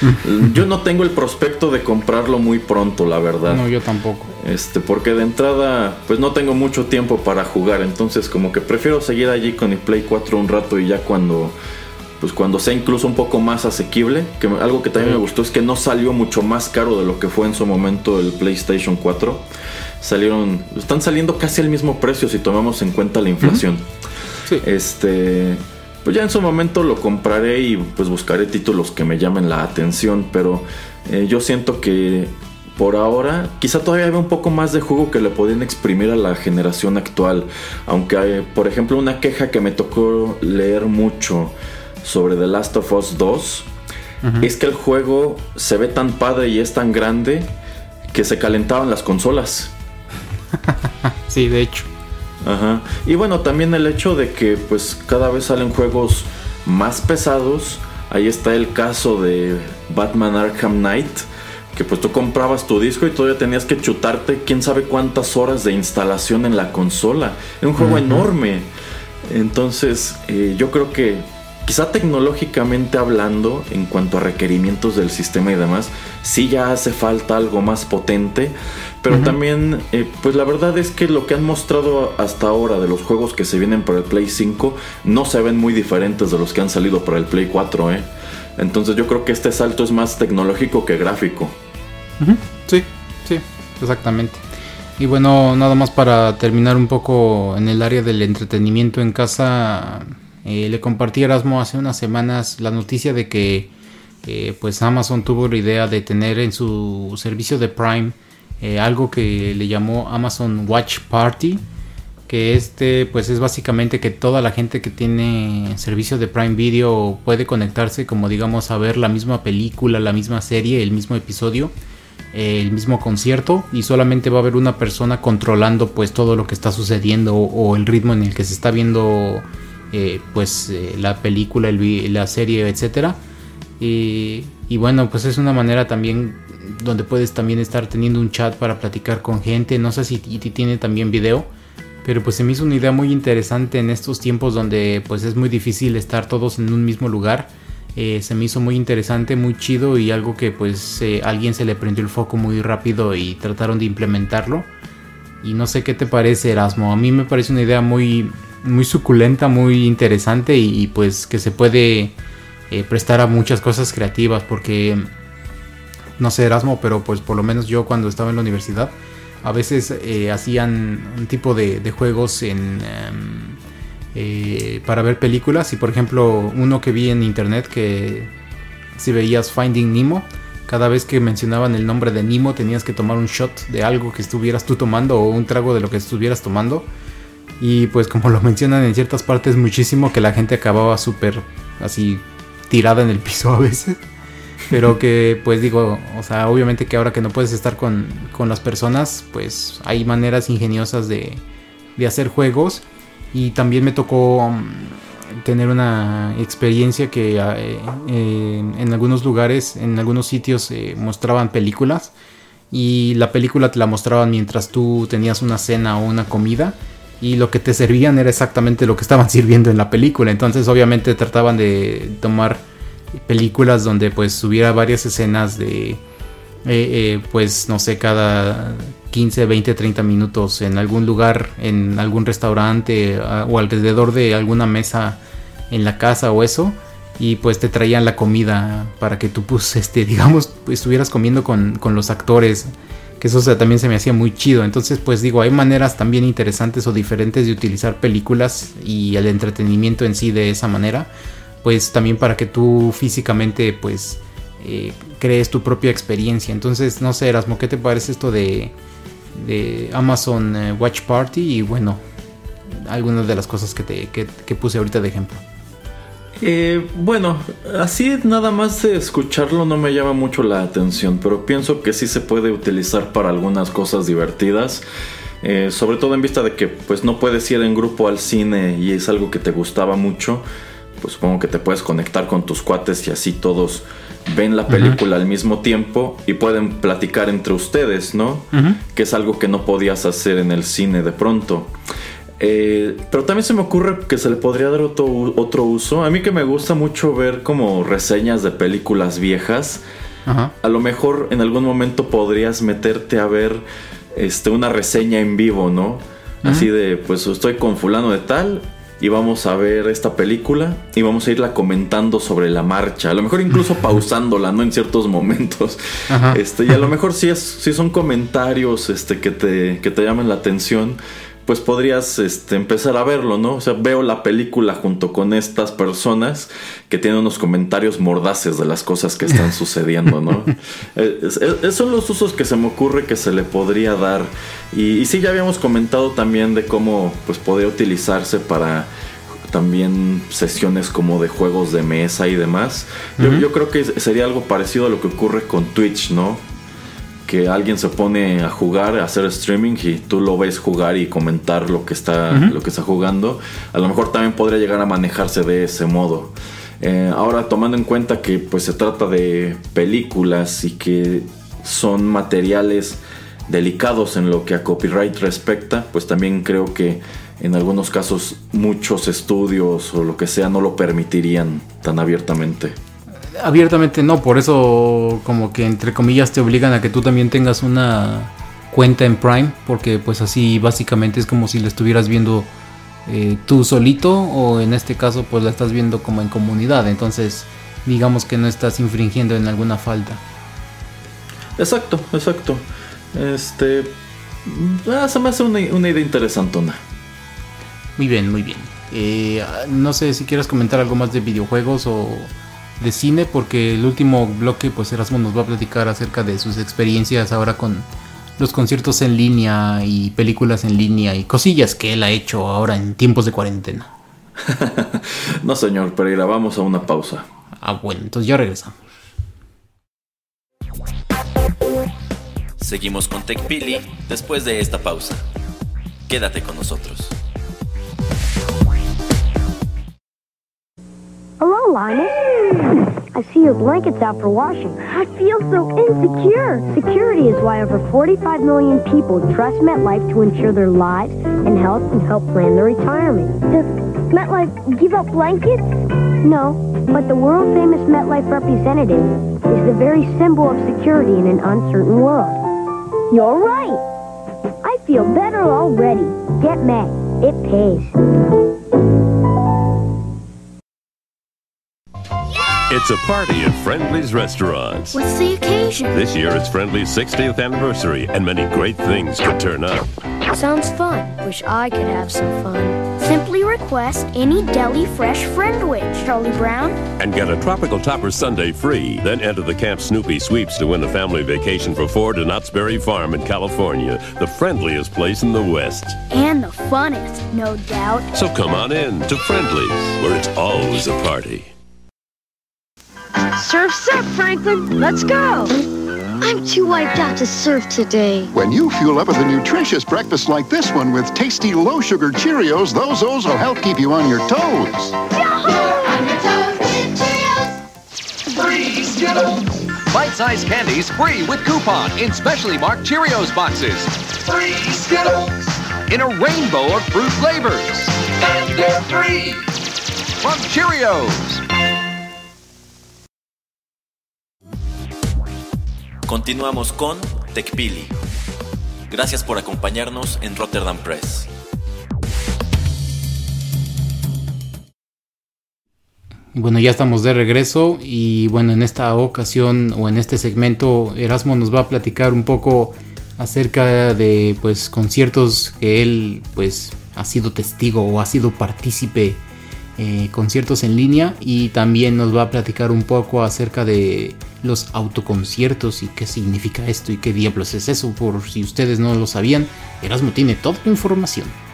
yo no tengo el prospecto de comprarlo muy pronto, la verdad. No, yo tampoco. Este, porque de entrada, pues no tengo mucho tiempo para jugar. Entonces, como que prefiero seguir allí con mi Play 4 un rato y ya cuando. Pues cuando sea incluso un poco más asequible, que algo que también me gustó es que no salió mucho más caro de lo que fue en su momento el PlayStation 4. Salieron, están saliendo casi al mismo precio si tomamos en cuenta la inflación. Sí. Este, pues ya en su momento lo compraré y pues buscaré títulos que me llamen la atención, pero eh, yo siento que por ahora quizá todavía hay un poco más de jugo que le podían exprimir a la generación actual, aunque hay, por ejemplo una queja que me tocó leer mucho sobre The Last of Us 2 es que el juego se ve tan padre y es tan grande que se calentaban las consolas. Sí, de hecho. Ajá. Y bueno, también el hecho de que pues cada vez salen juegos más pesados. Ahí está el caso de Batman Arkham Knight. Que pues tú comprabas tu disco y todavía tenías que chutarte quién sabe cuántas horas de instalación en la consola. Era un juego enorme. Entonces eh, yo creo que quizá tecnológicamente hablando, en cuanto a requerimientos del sistema y demás, sí ya hace falta algo más potente. Pero también, eh, pues la verdad es que lo que han mostrado hasta ahora de los juegos que se vienen para el Play 5 no se ven muy diferentes de los que han salido para el Play 4, ¿eh? Entonces yo creo que este salto es más tecnológico que gráfico. Sí, sí, exactamente. Y bueno, nada más para terminar un poco en el área del entretenimiento en casa, eh, le compartí a Erasmo hace unas semanas la noticia de que eh, pues Amazon tuvo la idea de tener en su servicio de Prime eh, algo que le llamó Amazon Watch Party, que este pues es básicamente que toda la gente que tiene servicio de Prime Video puede conectarse como digamos a ver la misma película, la misma serie, el mismo episodio, el mismo concierto y solamente va a haber una persona controlando pues todo lo que está sucediendo o el ritmo en el que se está viendo eh, pues eh, la película, el la serie, etcétera. Y, bueno, pues es una manera también donde puedes también estar teniendo un chat para platicar con gente. No sé si tiene también video, pero pues se me hizo una idea muy interesante en estos tiempos donde pues es muy difícil estar todos en un mismo lugar. Eh, se me hizo muy interesante, muy chido y algo que pues eh, alguien se le prendió el foco muy rápido y trataron de implementarlo. Y no sé qué te parece Erasmo, a mí me parece una idea muy, muy suculenta, muy interesante y, pues que se puede eh, prestar a muchas cosas creativas porque no sé Erasmo, pero pues por lo menos yo cuando estaba en la universidad a veces eh, hacían un tipo de, de juegos en, em, eh, para ver películas y por ejemplo uno que vi en internet que si veías Finding Nemo cada vez que mencionaban el nombre de Nemo tenías que tomar un shot de algo que estuvieras tú tomando o un trago de lo que estuvieras tomando y pues como lo mencionan en ciertas partes muchísimo que la gente acababa súper así tirada en el piso a veces. Pero que pues digo, o sea, obviamente que ahora que no puedes estar con, con las personas, pues hay maneras ingeniosas de, de hacer juegos. Y también me tocó um, tener una experiencia que eh, en algunos lugares, en algunos sitios mostraban películas. Y la película te la mostraban mientras tú tenías una cena o una comida y lo que te servían era exactamente lo que estaban sirviendo en la película, entonces obviamente trataban de tomar películas donde pues hubiera varias escenas de eh, pues no sé, cada 15, 20, 30 minutos en algún lugar, en algún restaurante o alrededor de alguna mesa en la casa o eso. Y pues te traían la comida para que tú, pues, este, digamos, estuvieras comiendo con, con los actores que eso también se me hacía muy chido. Entonces, pues digo, hay maneras también interesantes o diferentes de utilizar películas y el entretenimiento en sí de esa manera. Pues también para que tú físicamente, pues, eh, crees tu propia experiencia. Entonces, no sé, Erasmo, ¿qué te parece esto de, de Amazon eh, Watch Party? Y bueno, algunas de las cosas que, te, que puse ahorita de ejemplo. Eh, bueno, así nada más de escucharlo no me llama mucho la atención, pero pienso que sí se puede utilizar para algunas cosas divertidas. Eh, sobre todo en vista de que pues no puedes ir en grupo al cine y es algo que te gustaba mucho, pues supongo que te puedes conectar con tus cuates y así todos ven la película al mismo tiempo y pueden platicar entre ustedes, ¿no? Que es algo que no podías hacer en el cine de pronto. Eh, pero también se me ocurre que se le podría dar otro, otro, uso. A mí que me gusta mucho ver como reseñas de películas viejas. A lo mejor en algún momento podrías meterte a ver este, una reseña en vivo, ¿no? Así de, pues estoy con fulano de tal y vamos a ver esta película y vamos a irla comentando sobre la marcha. A lo mejor incluso pausándola, ¿no? En ciertos momentos. Este, y a lo mejor sí, es, sí son comentarios este, que, te, que te llaman la atención pues podrías este, empezar a verlo, ¿no? O sea, veo la película junto con estas personas que tienen unos comentarios mordaces de las cosas que están sucediendo, ¿no? Esos son los usos que se me ocurre que se le podría dar. Y, sí, ya habíamos comentado también de cómo pues podría utilizarse para también sesiones como de juegos de mesa y demás. yo, yo creo que sería algo parecido a lo que ocurre con Twitch, ¿no? Que alguien se pone a jugar, a hacer streaming y tú lo ves jugar y comentar lo que está, lo que está jugando, a lo mejor también podría llegar a manejarse de ese modo. Eh, ahora tomando en cuenta que pues se trata de películas y que son materiales delicados en lo que a copyright respecta, pues también creo que en algunos casos muchos estudios o lo que sea no lo permitirían tan abiertamente abiertamente no, por eso como que entre comillas te obligan a que tú también tengas una cuenta en Prime, porque pues así básicamente es como si la estuvieras viendo eh, tú solito o en este caso pues la estás viendo como en comunidad, entonces digamos que no estás infringiendo en alguna falta. Exacto, exacto. Este... Ah, se me hace una, idea interesantona. Muy bien, muy bien. Eh, no sé si quieres comentar algo más de videojuegos o de cine porque el último bloque pues Erasmo nos va a platicar acerca de sus experiencias ahora con los conciertos en línea y películas en línea y cosillas que él ha hecho ahora en tiempos de cuarentena. no señor Pereira, vamos a una pausa. Ah bueno, entonces ya regresamos. Seguimos con TechPili después de esta pausa. Quédate con nosotros. Hello, Linus. I see your blankets out for washing. I feel so insecure. Security is why over 45 million people trust MetLife to ensure their lives and health and help plan their retirement. Does MetLife give out blankets? No, but the world-famous MetLife representative is the very symbol of security in an uncertain world. You're right. I feel better already. Get Met. It pays. It's a party at Friendly's Restaurants. What's the occasion? This year it's Friendly's 60th anniversary, and many great things could turn up. Sounds fun. Wish I could have some fun. Simply request any deli fresh friendwich, Charlie Brown. And get a tropical topper Sunday free. Then enter the Camp Snoopy sweeps to win a family vacation for four to Knott's Berry Farm in California, the friendliest place in the West. And the funnest, no doubt. So come on in to Friendly's, where it's always a party. Surf's up, Franklin. Let's go. I'm too wiped out to surf today. When you fuel up with a nutritious breakfast like this one with tasty low-sugar Cheerios, those O's will help keep you on your toes. Yahoo! On your toes with Cheerios. Free Skittles. Bite-sized candies free with coupon in specially marked Cheerios boxes. Free Skittles. In a rainbow of fruit flavors. And they're free. From Cheerios. Continuamos con TechPili. Gracias por acompañarnos en Rotterdam Press. Bueno, ya estamos de regreso y bueno, en esta ocasión o en este segmento Erasmo nos va a platicar un poco acerca de pues conciertos que él pues ha sido testigo o ha sido partícipe eh, conciertos en línea y también nos va a platicar un poco acerca de los autoconciertos y qué significa esto y qué diablos es eso por si ustedes no lo sabían. Erasmo tiene toda la información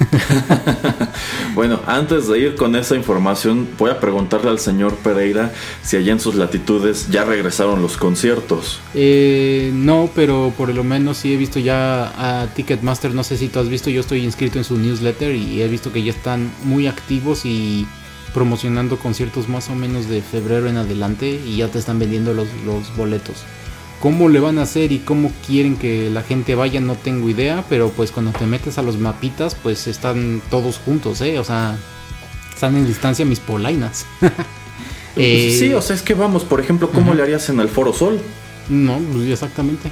Bueno, antes de ir con esa información, voy a preguntarle al señor Pereira si allá en sus latitudes ya regresaron los conciertos. Eh, no, pero por lo menos sí he visto ya a Ticketmaster, no sé si tú has visto, yo estoy inscrito en su newsletter y he visto que ya están muy activos y promocionando conciertos más o menos de febrero en adelante y ya te están vendiendo los, los boletos. ¿Cómo le van a hacer y cómo quieren que la gente vaya? No tengo idea, pero pues cuando te metes a los mapitas, pues están todos juntos, ¿eh? O sea, están en distancia mis polainas. Eh, sí, o sea, es que vamos, por ejemplo, ¿cómo le harías en el Foro Sol? No, pues exactamente.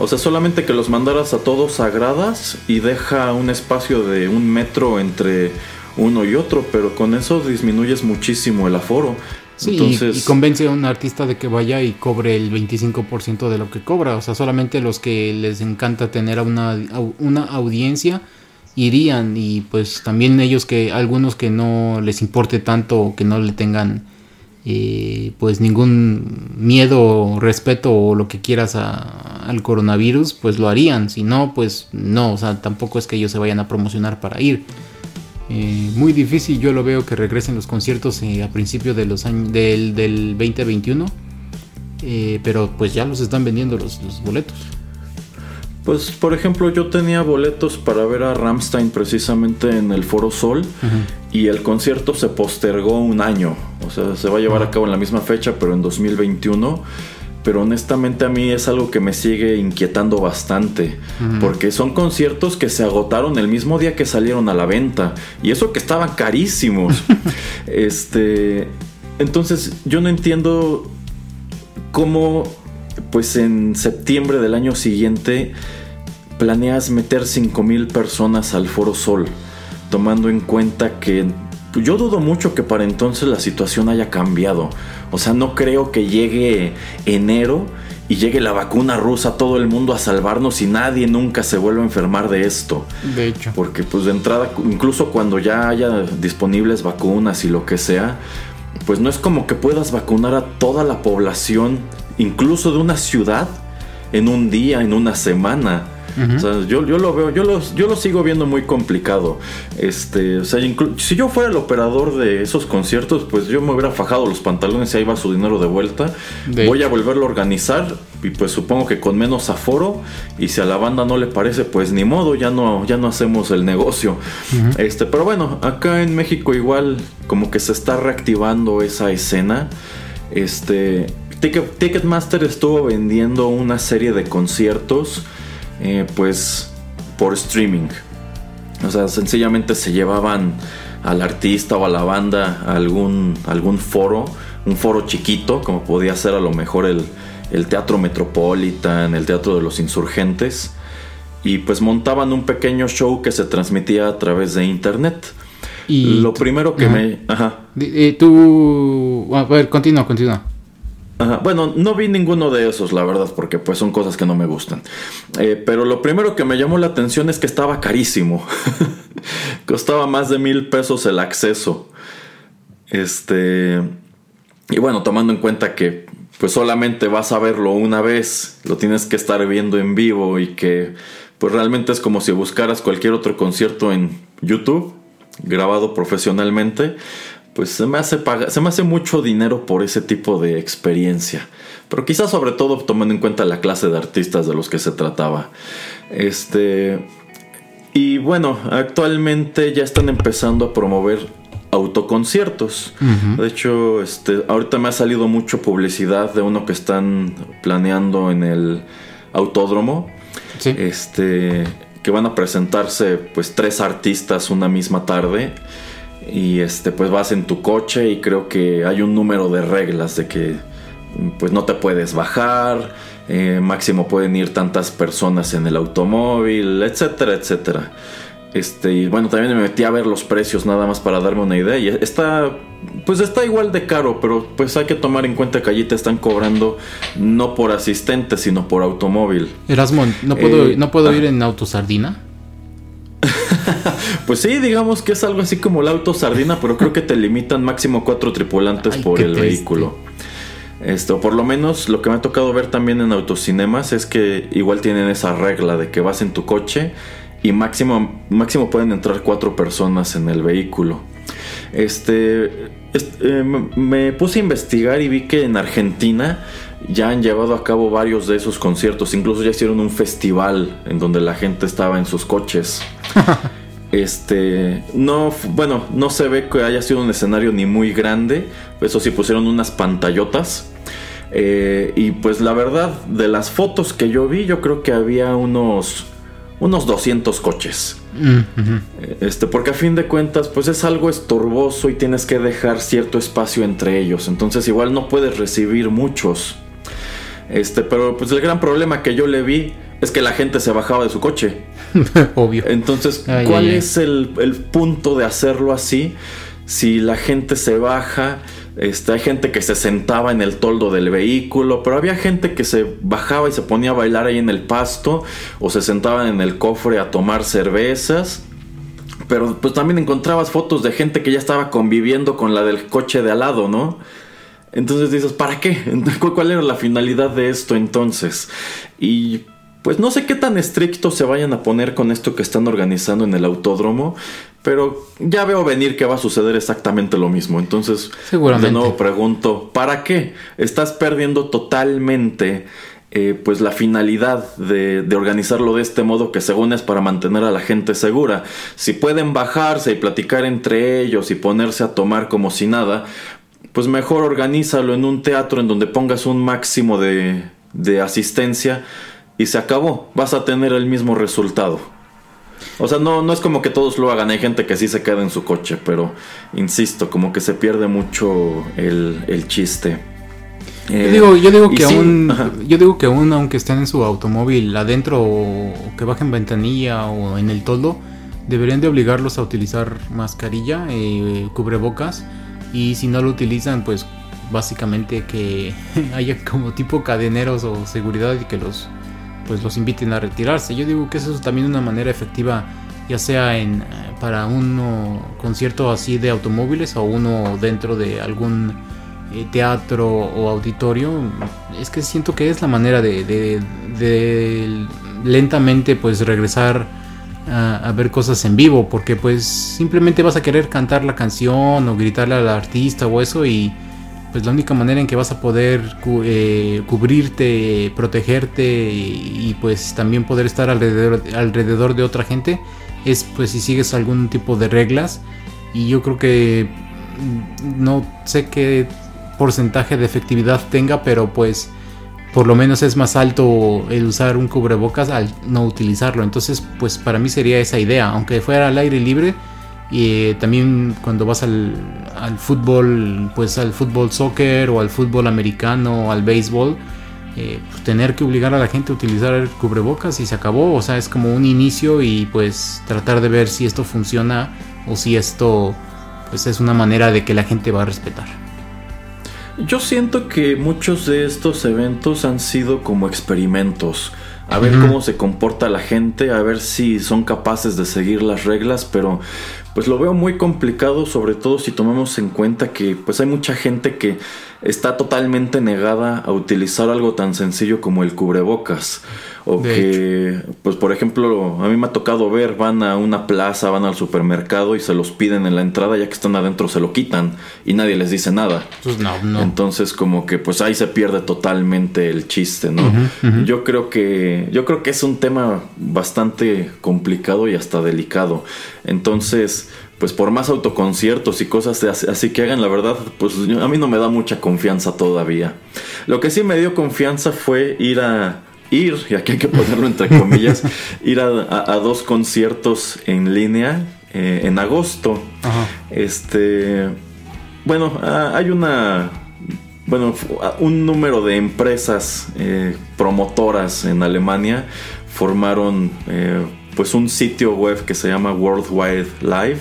O sea, solamente que los mandaras a todos a gradas y deja un espacio de un metro entre uno y otro, pero con eso disminuyes muchísimo el aforo. Sí, y- Entonces, y, convence a un artista de que vaya y cobre el 25% de lo que cobra. O sea, solamente los que les encanta tener a una, a una audiencia irían. Y pues también ellos que, algunos que no les importe tanto o que no le tengan eh, pues ningún miedo respeto o lo que quieras a- al coronavirus, pues lo harían. Si no, pues no. O sea, tampoco es que ellos se vayan a promocionar para ir. Eh, muy difícil yo lo veo que regresen los conciertos eh, a principio de los años del, del 2021 Eh, pero pues ya los están vendiendo los, los boletos pues por ejemplo, yo tenía boletos para ver a Ramstein precisamente en el Foro Sol y el concierto se postergó un año. O sea, se va a llevar a cabo en la misma fecha, pero en 2021. Pero honestamente a mí es algo que me sigue inquietando bastante. Porque son conciertos que se agotaron el mismo día que salieron a la venta. Y eso que estaban carísimos. este. Entonces, yo no entiendo cómo, pues en septiembre del año siguiente, planeas meter 5000 personas al Foro Sol, tomando en cuenta que yo dudo mucho que para entonces la situación haya cambiado. O sea, no creo que llegue enero y llegue la vacuna rusa a todo el mundo a salvarnos y nadie nunca se vuelva a enfermar de esto. de hecho Porque pues de entrada, incluso cuando ya haya disponibles vacunas y lo que sea, pues no es como que puedas vacunar a toda la población, incluso de una ciudad, en un día, en una semana. Ujú. O sea, yo, yo lo veo, yo lo, yo lo sigo viendo muy complicado. Este, o sea, si yo fuera el operador de esos conciertos, pues yo me hubiera fajado los pantalones y ahí va su dinero de vuelta. De Voy a volverlo a organizar y pues supongo que con menos aforo y si a la banda no le parece, pues ni modo, ya no, ya no hacemos el negocio. Este, pero bueno, acá en México igual como que se está reactivando esa escena. Este, Ticket- Ticketmaster estuvo vendiendo una serie de conciertos, eh, pues por streaming. O sea, sencillamente se llevaban al artista o a la banda a algún, algún foro, un foro chiquito, como podía ser a lo mejor el, el Teatro Metropolitan, el Teatro de los Insurgentes, y pues montaban un pequeño show que se transmitía a través de internet. Y lo primero que Ajá. me... Ajá. Di- eh, tú a ver continúa continúa Ajá, Bueno, no vi ninguno de esos, la verdad, porque pues son cosas que no me gustan. Eh, pero lo primero que me llamó la atención es que estaba carísimo. Costaba más de mil pesos el acceso. Este. Y bueno, tomando en cuenta que pues solamente vas a verlo una vez, lo tienes que estar viendo en vivo y que pues realmente es como si buscaras cualquier otro concierto en YouTube, grabado profesionalmente, pues se me hace se me hace mucho dinero por ese tipo de experiencia. Pero quizás sobre todo tomando en cuenta la clase de artistas de los que se trataba. Este y bueno, actualmente ya están empezando a promover autoconciertos. Ujú. De hecho, este, ahorita me ha salido mucho publicidad de uno que están planeando en el autódromo. Este, que van a presentarse pues tres artistas una misma tarde. Y este, pues vas en tu coche y creo que hay un número de reglas de que pues no te puedes bajar, eh, máximo pueden ir tantas personas en el automóvil, etcétera, etcétera. Este, y bueno, también me metí a ver los precios nada más para darme una idea. Y está, pues está igual de caro, pero pues hay que tomar en cuenta que allí te están cobrando no por asistente, sino por automóvil. Erasmo, ¿no puedo, Eh, ¿no puedo ah. ir en autosardina? Pues sí, digamos que es algo así como el auto sardina, pero creo que te limitan máximo cuatro tripulantes Ay, por el triste. vehículo. Esto, por lo menos lo que me ha tocado ver también en autocinemas es que igual tienen esa regla de que vas en tu coche y máximo, máximo pueden entrar cuatro personas en el vehículo. Este, est- eh, me- me puse a investigar y vi que en Argentina ya han llevado a cabo varios de esos conciertos. Incluso ya hicieron un festival en donde la gente estaba en sus coches. Este, no, bueno, no se ve que haya sido un escenario ni muy grande. Eso sí, pusieron unas pantallotas. Eh, y pues la verdad, de las fotos que yo vi, yo creo que había unos, unos 200 coches. Mm, ujú. Este, porque a fin de cuentas, pues es algo estorboso y tienes que dejar cierto espacio entre ellos. Entonces, igual no puedes recibir muchos. Este, pero pues el gran problema que yo le vi es que la gente se bajaba de su coche. Obvio. Entonces, Ay, ¿cuál ay, ay. es el, el punto de hacerlo así? Si la gente se baja, este, hay gente que se sentaba en el toldo del vehículo, pero había gente que se bajaba y se ponía a bailar ahí en el pasto, o se sentaban en el cofre a tomar cervezas. Pero pues también encontrabas fotos de gente que ya estaba conviviendo con la del coche de al lado, ¿no? Entonces dices, ¿para qué? ¿Cu- ¿Cuál era la finalidad de esto entonces? Y pues no sé qué tan estrictos se vayan a poner con esto que están organizando en el autódromo, pero ya veo venir que va a suceder exactamente lo mismo. Entonces, Seguramente. de nuevo pregunto, ¿para qué? Estás perdiendo totalmente eh, pues la finalidad de, de organizarlo de este modo que según es para mantener a la gente segura. Si pueden bajarse y platicar entre ellos y ponerse a tomar como si nada, pues mejor organízalo en un teatro en donde pongas un máximo de, de asistencia y se acabó. Vas a tener el mismo resultado. O sea, no, no es como que todos lo hagan. Hay gente que sí se queda en su coche, pero insisto, como que se pierde mucho el, el chiste. Yo Eh, digo, yo digo que sí, aún, ajá. yo digo que aún aunque estén en su automóvil adentro o que bajen ventanilla o en el toldo, deberían de obligarlos a utilizar mascarilla, eh, cubrebocas y si no lo utilizan, pues básicamente que haya como tipo cadeneros o seguridad y que los pues los inviten a retirarse. Yo digo que eso es también una manera efectiva, ya sea en eh, para uno concierto así de automóviles o uno dentro de algún eh, teatro o auditorio. Es que siento que es la manera de, de- de lentamente pues regresar a, ver cosas en vivo, porque pues simplemente vas a querer cantar la canción o gritarle al artista o eso y pues la única manera en que vas a poder eh, cubrirte, protegerte y, y, pues también poder estar alrededor, alrededor de otra gente es pues si sigues algún tipo de reglas. Y yo creo que mm, no sé qué porcentaje de efectividad tenga, pero pues por lo menos es más alto el usar un cubrebocas al no utilizarlo. Entonces, pues para mí sería esa idea, aunque fuera al aire libre. Y eh, también cuando vas al, al fútbol, pues al fútbol soccer o al fútbol americano o al béisbol, eh, pues, tener que obligar a la gente a utilizar el cubrebocas y se acabó. O sea, es como un inicio y pues tratar de ver si esto funciona o si esto pues es una manera de que la gente va a respetar. Yo siento que muchos de estos eventos han sido como experimentos. A ver cómo se comporta la gente, a ver si son capaces de seguir las reglas, pero pues lo veo muy complicado, sobre todo si tomamos en cuenta que pues hay mucha gente que está totalmente negada a utilizar algo tan sencillo como el cubrebocas. O De que, pues por ejemplo, a mí me ha tocado ver, van a una plaza, van al supermercado y se los piden en la entrada, ya que están adentro se lo quitan y nadie les dice nada. Pues no, no. Entonces como que pues ahí se pierde totalmente el chiste, ¿no? Yo creo que yo creo que es un tema bastante complicado y hasta delicado. Entonces, pues por más autoconciertos y cosas así que hagan, la verdad, pues a mí no me da mucha confianza todavía. Lo que sí me dio confianza fue ir a ir, y aquí hay que ponerlo entre comillas, ir a, a- a dos conciertos en línea eh, en agosto. Ajá. Este, bueno, hay una bueno, un número de empresas eh, promotoras en Alemania formaron eh, pues un sitio web que se llama World Wide Live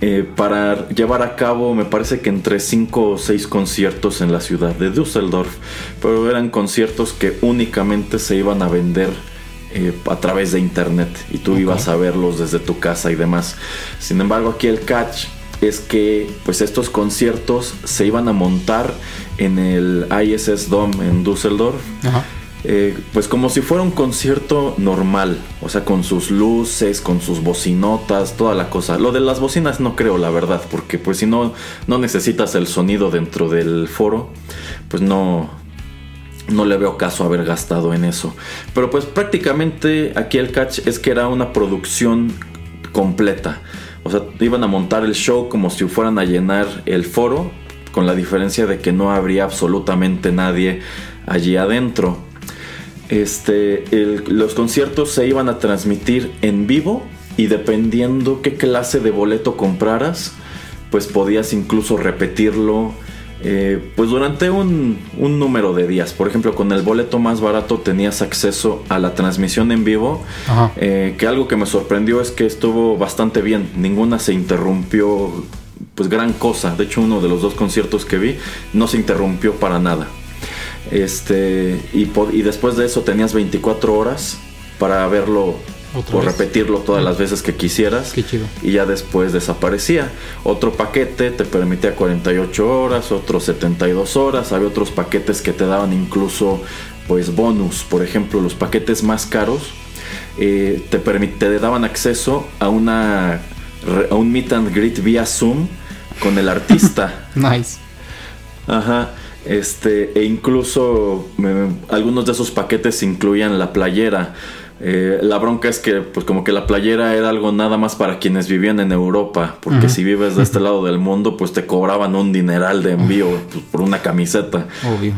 eh, para llevar a cabo, me parece que entre 5 o 6 conciertos en la ciudad de Düsseldorf, pero eran conciertos que únicamente se iban a vender eh, a través de internet y tú ibas a verlos desde tu casa y demás. Sin embargo, aquí el catch es que pues estos conciertos se iban a montar en el ISS Dome en Düsseldorf. Eh, pues como si fuera un concierto normal, o sea, con sus luces, con sus bocinotas, toda la cosa. Lo de las bocinas no creo, la verdad, porque pues si no, no necesitas el sonido dentro del foro, pues no, no le veo caso haber gastado en eso. Pero pues prácticamente aquí el catch es que era una producción completa. O sea, iban a montar el show como si fueran a llenar el foro, con la diferencia de que no habría absolutamente nadie allí adentro. Este, los conciertos se iban a transmitir en vivo y dependiendo qué clase de boleto compraras, pues podías incluso repetirlo eh, pues durante un, número de días. Por ejemplo, con el boleto más barato tenías acceso a la transmisión en vivo, eh, que algo que me sorprendió es que estuvo bastante bien, ninguna se interrumpió, pues gran cosa. De hecho, uno de los dos conciertos que vi no se interrumpió para nada. Este, y, y después de eso tenías 24 horas para verlo o repetirlo todas las veces que quisieras. Y ya después desaparecía. Otro paquete te permitía 48 horas, otros 72 horas. Había otros paquetes que te daban incluso pues bonus. Por ejemplo, los paquetes más caros eh, te, te daban acceso a una a un meet and greet vía Zoom con el artista. nice. Ajá. Este, e incluso algunos de esos paquetes incluían la playera. Eh, la bronca es que, pues, como que la playera era algo nada más para quienes vivían en Europa. Porque si vives de este lado del mundo, pues te cobraban un dineral de envío pues, por una camiseta. Obvio.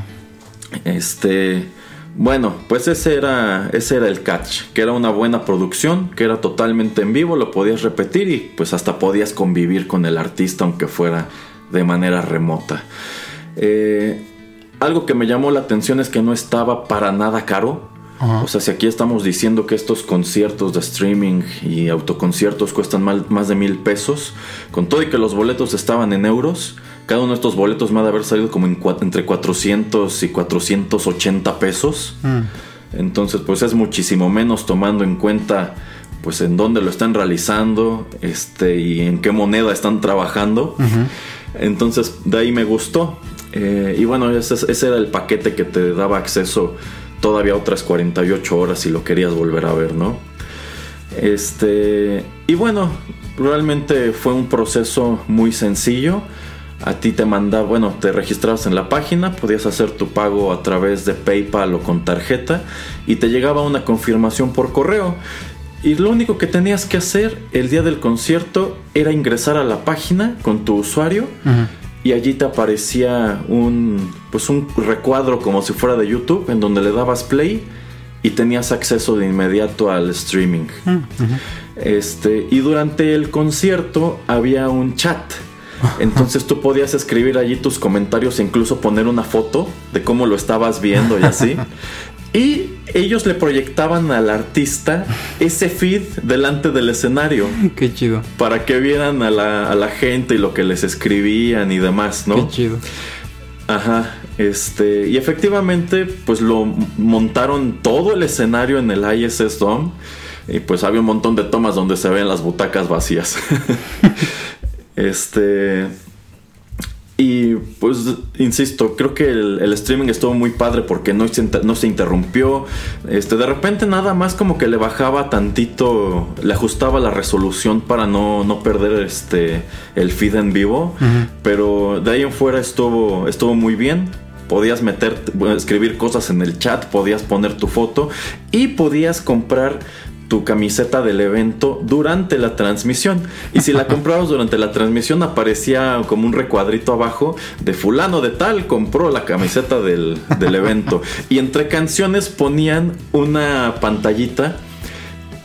Este. Bueno, pues ese era, ese era el catch, que era una buena producción, que era totalmente en vivo, lo podías repetir y pues hasta podías convivir con el artista aunque fuera de manera remota. Eh, algo que me llamó la atención es que no estaba para nada caro. O sea, si aquí estamos diciendo que estos conciertos de streaming y autoconciertos cuestan más de mil pesos, con todo y que los boletos estaban en euros, cada uno de estos boletos me ha de haber salido como entre 400 y 480 pesos. Mm. Entonces, pues es muchísimo menos tomando en cuenta pues en dónde lo están realizando este, y en qué moneda están trabajando. Entonces, de ahí me gustó. Eh, y bueno, ese, era el paquete que te daba acceso todavía otras 48 horas si lo querías volver a ver, ¿no? Este, y bueno, realmente fue un proceso muy sencillo. A ti te mandaba, bueno, te registrabas en la página, podías hacer tu pago a través de PayPal o con tarjeta y te llegaba una confirmación por correo. Y lo único que tenías que hacer el día del concierto era ingresar a la página con tu usuario y allí te aparecía un pues un recuadro como si fuera de YouTube en donde le dabas play y tenías acceso de inmediato al streaming. Mm, este, y durante el concierto había un chat. Entonces tú podías escribir allí tus comentarios e incluso poner una foto de cómo lo estabas viendo y así. Y ellos le proyectaban al artista ese feed delante del escenario. Qué chido. Para que vieran a la, gente y lo que les escribían y demás, ¿no? Qué chido. Ajá. Este, y efectivamente, pues lo montaron todo el escenario en el ISS Dome. Y pues había un montón de tomas donde se ven las butacas vacías. este. Y pues, insisto, creo que el, streaming estuvo muy padre porque no se, no se interrumpió. Este, de repente nada más como que le bajaba tantito, le ajustaba la resolución para no, no perder este, el feed en vivo. Pero de ahí en fuera estuvo, estuvo muy bien podías meter, escribir cosas en el chat, podías poner tu foto y podías comprar tu camiseta del evento durante la transmisión. Y si la comprabas durante la transmisión aparecía como un recuadrito abajo de fulano de tal compró la camiseta del, evento. Y entre canciones ponían una pantallita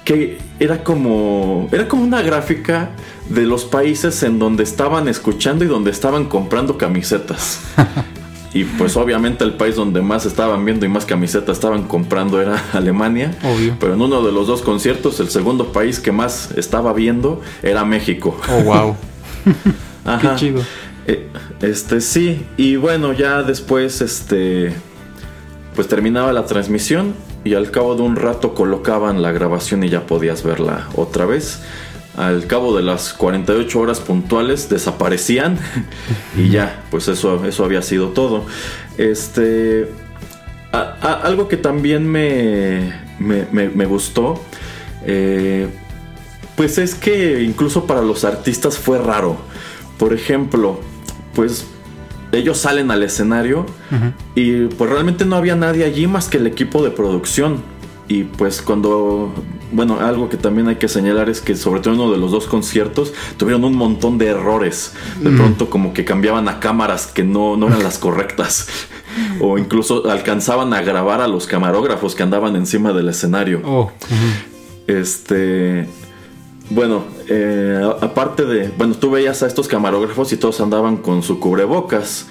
que era como era como una gráfica de los países en donde estaban escuchando y donde estaban comprando camisetas. Y pues obviamente el país donde más estaban viendo y más camisetas estaban comprando era Alemania. Obvio. Pero en uno de los dos conciertos, el segundo país que más estaba viendo era México. Oh, wow. Ajá. Qué chido. Eh, Este sí, y bueno, ya después este pues terminaba la transmisión y al cabo de un rato colocaban la grabación y ya podías verla otra vez. Al cabo de las 48 horas puntuales desaparecían y ya, pues eso, eso había sido todo. Este a- a- algo que también me, me, me- me gustó, eh, pues es que incluso para los artistas fue raro. Por ejemplo, pues ellos salen al escenario y pues realmente no había nadie allí más que el equipo de producción. Y pues cuando, bueno, algo que también hay que señalar es que sobre todo en uno de los dos conciertos tuvieron un montón de errores. De Mm. pronto como que cambiaban a cámaras que no, no eran las correctas. O incluso alcanzaban a grabar a los camarógrafos que andaban encima del escenario. Oh, Este. Bueno, eh, aparte de. Bueno, tú veías a estos camarógrafos y todos andaban con su cubrebocas.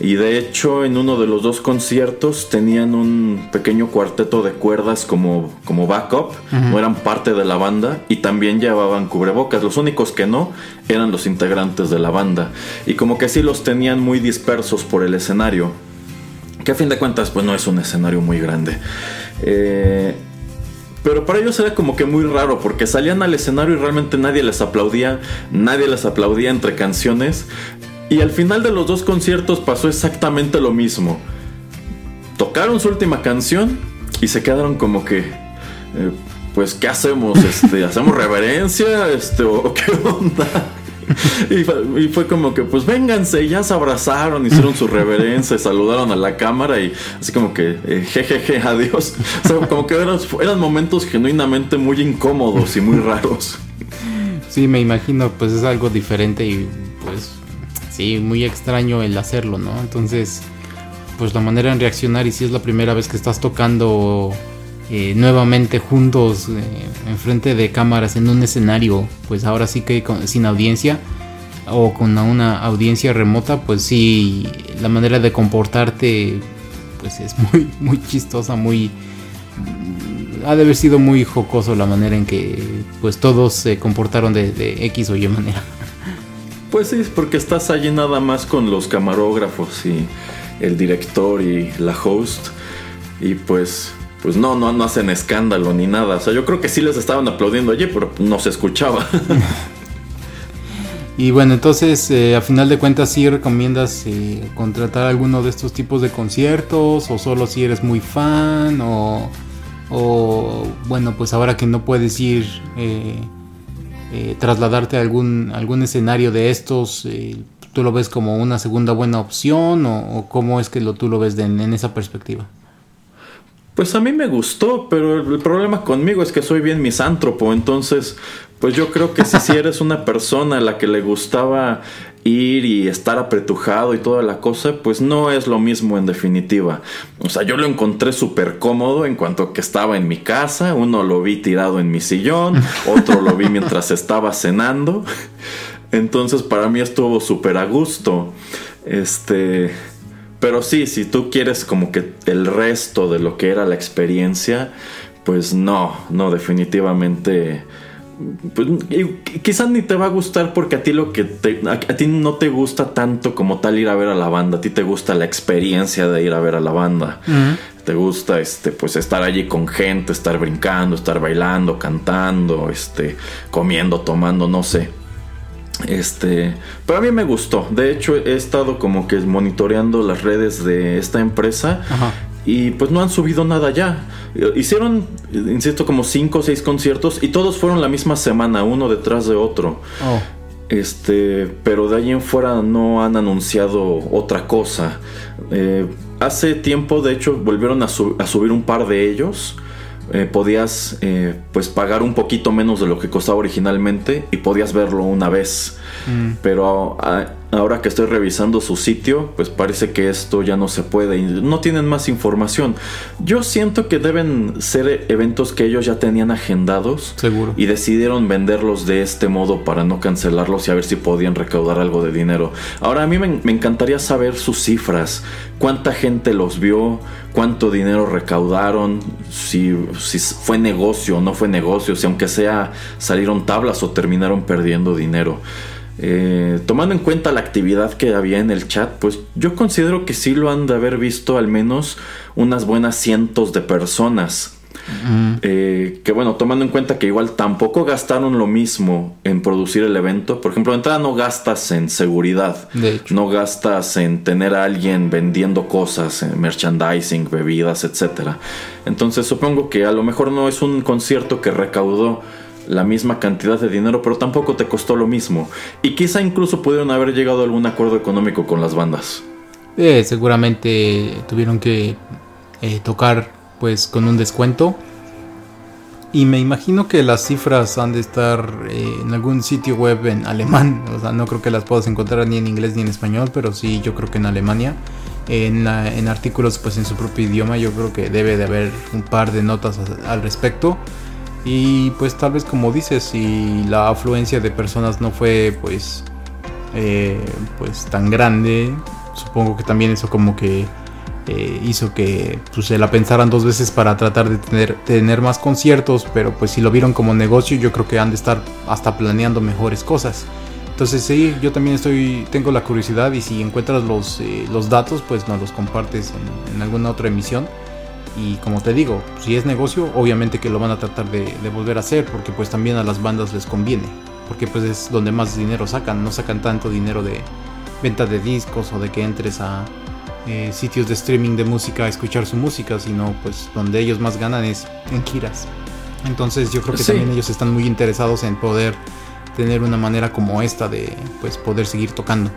Y de hecho, en uno de los dos conciertos tenían un pequeño cuarteto de cuerdas como, como backup. Ujú. No eran parte de la banda y también llevaban cubrebocas. Los únicos que no eran los integrantes de la banda. Y como que sí los tenían muy dispersos por el escenario. Que a fin de cuentas, pues no es un escenario muy grande. Eh, pero para ellos era como que muy raro porque salían al escenario y realmente nadie les aplaudía, nadie les aplaudía entre canciones. Y al final de los dos conciertos pasó exactamente lo mismo. Tocaron su última canción y se quedaron como que, eh, pues, ¿qué hacemos? Este, ¿Hacemos reverencia? Este, ¿O qué onda? Y fue, y fue como que, pues vénganse, y ya se abrazaron, hicieron su reverencia, saludaron a la cámara y así como que, eh, jejeje, adiós. O sea, como que eran, eran momentos genuinamente muy incómodos y muy raros. Sí, me imagino, pues es algo diferente y sí, muy extraño el hacerlo, ¿no? Entonces, pues la manera en reaccionar y si es la primera vez que estás tocando eh, nuevamente juntos eh, enfrente de cámaras en un escenario, pues ahora sí que sin audiencia o con una audiencia remota, pues sí, la manera de comportarte pues es muy, muy chistosa, muy... Ha de haber sido muy jocoso la manera en que pues todos se comportaron de, de X o Y manera. Pues sí, porque estás allí nada más con los camarógrafos y el director y la host. Y pues, pues no, no, no hacen escándalo ni nada. O sea, yo creo que sí les estaban aplaudiendo allí, pero no se escuchaba. Y bueno, entonces eh, a final de cuentas sí recomiendas eh, contratar alguno de estos tipos de conciertos o solo si eres muy fan o, o bueno, pues ahora que no puedes ir eh, eh, trasladarte a algún, algún escenario de estos, eh, ¿tú lo ves como una segunda buena opción o, cómo es que lo, tú lo ves en esa perspectiva? Pues a mí me gustó, pero el, el problema conmigo es que soy bien misántropo, entonces pues yo creo que si, si eres una persona a la que le gustaba ir y estar apretujado y toda la cosa, pues no es lo mismo en definitiva. O sea, yo lo encontré súper cómodo en cuanto que estaba en mi casa, uno lo vi tirado en mi sillón, otro lo vi mientras estaba cenando, entonces para mí estuvo súper a gusto. Este... Pero sí, si tú quieres como que el resto de lo que era la experiencia, pues no, no, definitivamente. Pues, quizás ni te va a gustar porque a ti lo que te, a, a ti no te gusta tanto como tal ir a ver a la banda, a ti te gusta la experiencia de ir a ver a la banda. Te gusta este pues estar allí con gente, estar brincando, estar bailando, cantando, este comiendo, tomando, no sé. Este, pero a mí me gustó. De hecho, he estado como que monitoreando las redes de esta empresa y pues no han subido nada ya. Hicieron, insisto, como 5 o 6 conciertos y todos fueron la misma semana, uno detrás de otro. Oh. Este, pero de ahí en fuera no han anunciado otra cosa. Eh, hace tiempo, de hecho, volvieron a, su- a subir un par de ellos. Eh, podías eh, pues pagar un poquito menos de lo que costaba originalmente y podías verlo una vez. Mm. Pero a- ahora que estoy revisando su sitio, pues parece que esto ya no se puede y no tienen más información. Yo siento que deben ser eventos que ellos ya tenían agendados Seguro. y decidieron venderlos de este modo para no cancelarlos y a ver si podían recaudar algo de dinero. Ahora a mí me, me encantaría saber sus cifras, cuánta gente los vio, cuánto dinero recaudaron, si, si fue negocio o no fue negocio, si aunque sea salieron tablas o terminaron perdiendo dinero. Eh, tomando en cuenta la actividad que había en el chat, pues yo considero que sí lo han de haber visto al menos unas buenas cientos de personas. Eh, que bueno, tomando en cuenta que igual tampoco gastaron lo mismo en producir el evento. Por ejemplo, de entrada no gastas en seguridad. No gastas en tener a alguien vendiendo cosas, en merchandising, bebidas, etc. Entonces supongo que a lo mejor no es un concierto que recaudó la misma cantidad de dinero, pero tampoco te costó lo mismo. Y quizá incluso pudieron haber llegado a algún acuerdo económico con las bandas. Eh, seguramente tuvieron que eh, tocar pues con un descuento. Y me imagino que las cifras han de estar eh, en algún sitio web en alemán. O sea, no creo que las puedas encontrar ni en inglés ni en español, pero sí yo creo que en Alemania. En, la- en artículos pues en su propio idioma yo creo que debe de haber un par de notas al respecto. Y pues tal vez como dices, si la afluencia de personas no fue pues eh, pues tan grande, supongo que también eso como que eh, hizo que pues, se la pensaran dos veces para tratar de tener, tener más conciertos, pero pues si lo vieron como negocio yo creo que han de estar hasta planeando mejores cosas. Entonces sí, yo también estoy, tengo la curiosidad y si encuentras los, eh, los datos pues nos los compartes en, en alguna otra emisión. Y como te digo, si es negocio, obviamente que lo van a tratar de, de volver a hacer, porque pues también a las bandas les conviene, porque pues es donde más dinero sacan, no sacan tanto dinero de venta de discos o de que entres a eh, sitios de streaming de música a escuchar su música, sino pues donde ellos más ganan es en giras. Entonces yo creo que Sí. también ellos están muy interesados en poder tener una manera como esta de pues poder seguir tocando.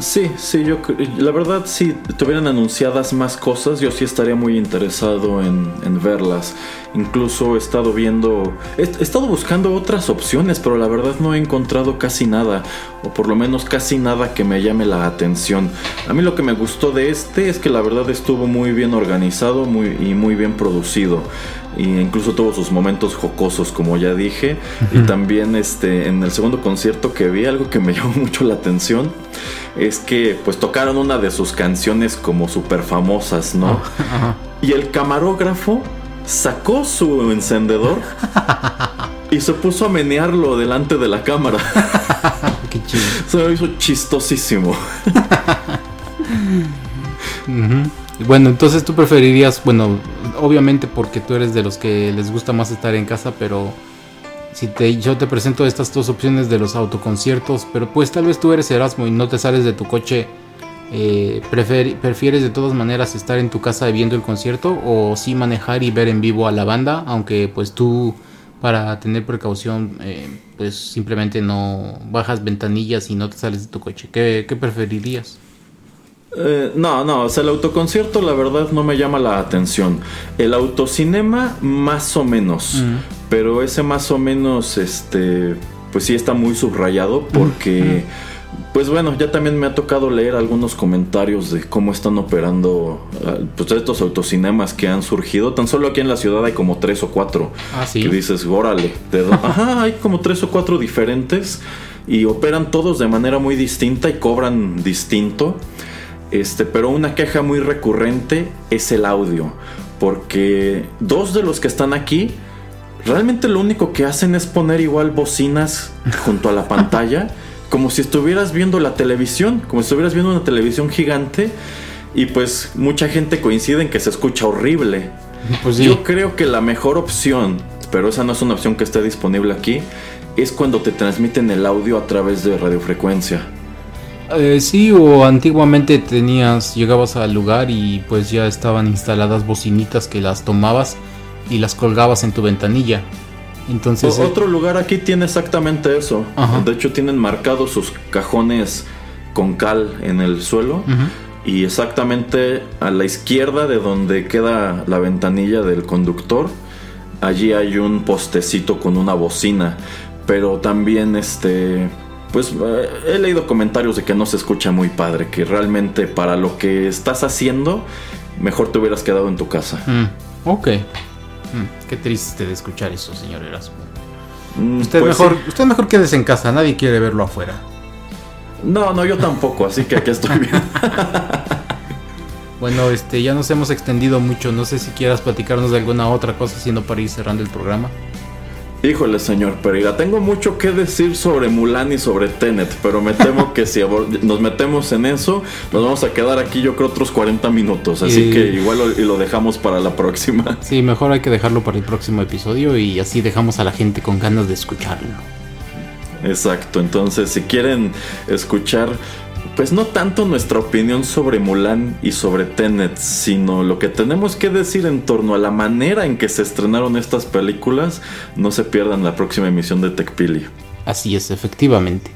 Sí, sí, yo la verdad si tuvieran anunciadas más cosas yo sí estaría muy interesado en, en verlas. Incluso he estado viendo, he, he estado buscando otras opciones, pero la verdad no he encontrado casi nada, o por lo menos casi nada que me llame la atención. A mí lo que me gustó de este es que la verdad estuvo muy bien organizado muy, y muy bien producido. Y incluso tuvo sus momentos jocosos, como ya dije. Y también este, en el segundo concierto que vi, algo que me llamó mucho la atención es que pues tocaron una de sus canciones como súper famosas, ¿no? Y el camarógrafo sacó su encendedor y se puso a menearlo delante de la cámara. Qué chido. Se me hizo chistosísimo. Bueno, entonces tú preferirías, bueno, obviamente porque tú eres de los que les gusta más estar en casa, pero si te, yo te presento estas dos opciones de los autoconciertos, pero pues tal vez tú eres Erasmo y no te sales de tu coche, eh, ¿prefieres de todas maneras estar en tu casa viendo el concierto o sí manejar y ver en vivo a la banda, aunque pues tú para tener precaución eh, pues simplemente no bajas ventanillas y no te sales de tu coche? ¿Qué, qué preferirías? Eh, no, no, o sea, el autoconcierto la verdad no me llama la atención. El autocinema más o menos, pero ese más o menos, este, pues sí está muy subrayado porque, pues bueno, ya también me ha tocado leer algunos comentarios de cómo están operando ah, pues estos autocinemas que han surgido. Tan solo aquí en la ciudad hay como tres o cuatro. Ah, sí. Que dices, órale, ¿de dó-?" Ajá, hay como tres o cuatro diferentes y operan todos de manera muy distinta y cobran distinto. Este, pero una queja muy recurrente es el audio, porque dos de los que están aquí realmente lo único que hacen es poner igual bocinas junto a la pantalla, como si estuvieras viendo la televisión, como si estuvieras viendo una televisión gigante y pues mucha gente coincide en que se escucha horrible. Pues sí. Yo creo que la mejor opción, pero esa no es una opción que esté disponible aquí, es cuando te transmiten el audio a través de radiofrecuencia. Eh, sí, o antiguamente tenías, llegabas al lugar y pues ya estaban instaladas bocinitas que las tomabas y las colgabas en tu ventanilla. Entonces, O- eh, otro lugar aquí tiene exactamente eso. Ajá. De hecho, tienen marcados sus cajones con cal en el suelo. Y exactamente a la izquierda de donde queda la ventanilla del conductor, allí hay un postecito con una bocina. Pero también este. Pues eh, he leído comentarios de que no se escucha muy padre, que realmente para lo que estás haciendo, mejor te hubieras quedado en tu casa. Mm, ok. Mm, qué triste de escuchar eso, señor Erasmo. Mm, Usted, pues mejor, sí. usted mejor quédese en casa, nadie quiere verlo afuera. No, no, yo tampoco, así que aquí estoy bien. Bueno, este, ya nos hemos extendido mucho. No sé si quieras platicarnos de alguna otra cosa, siendo para ir cerrando el programa. Híjole, señor Pereira, tengo mucho que decir sobre Mulan y sobre Tenet, pero me temo que si nos metemos en eso, nos vamos a quedar aquí yo creo otros 40 minutos, así Y- que igual lo, y lo dejamos para la próxima. Sí, mejor hay que dejarlo para el próximo episodio y así dejamos a la gente con ganas de escucharlo. Exacto, entonces si quieren escuchar, pues no tanto nuestra opinión sobre Mulan y sobre Tenet, sino lo que tenemos que decir en torno a la manera en que se estrenaron estas películas, no se pierdan la próxima emisión de TechPili. Así es, efectivamente.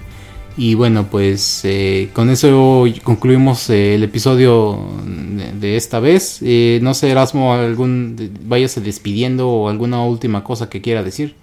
Y bueno, pues eh, con eso concluimos eh, el episodio de, de esta vez. Eh, no sé, Erasmo, algún, váyase despidiendo o alguna última cosa que quiera decir.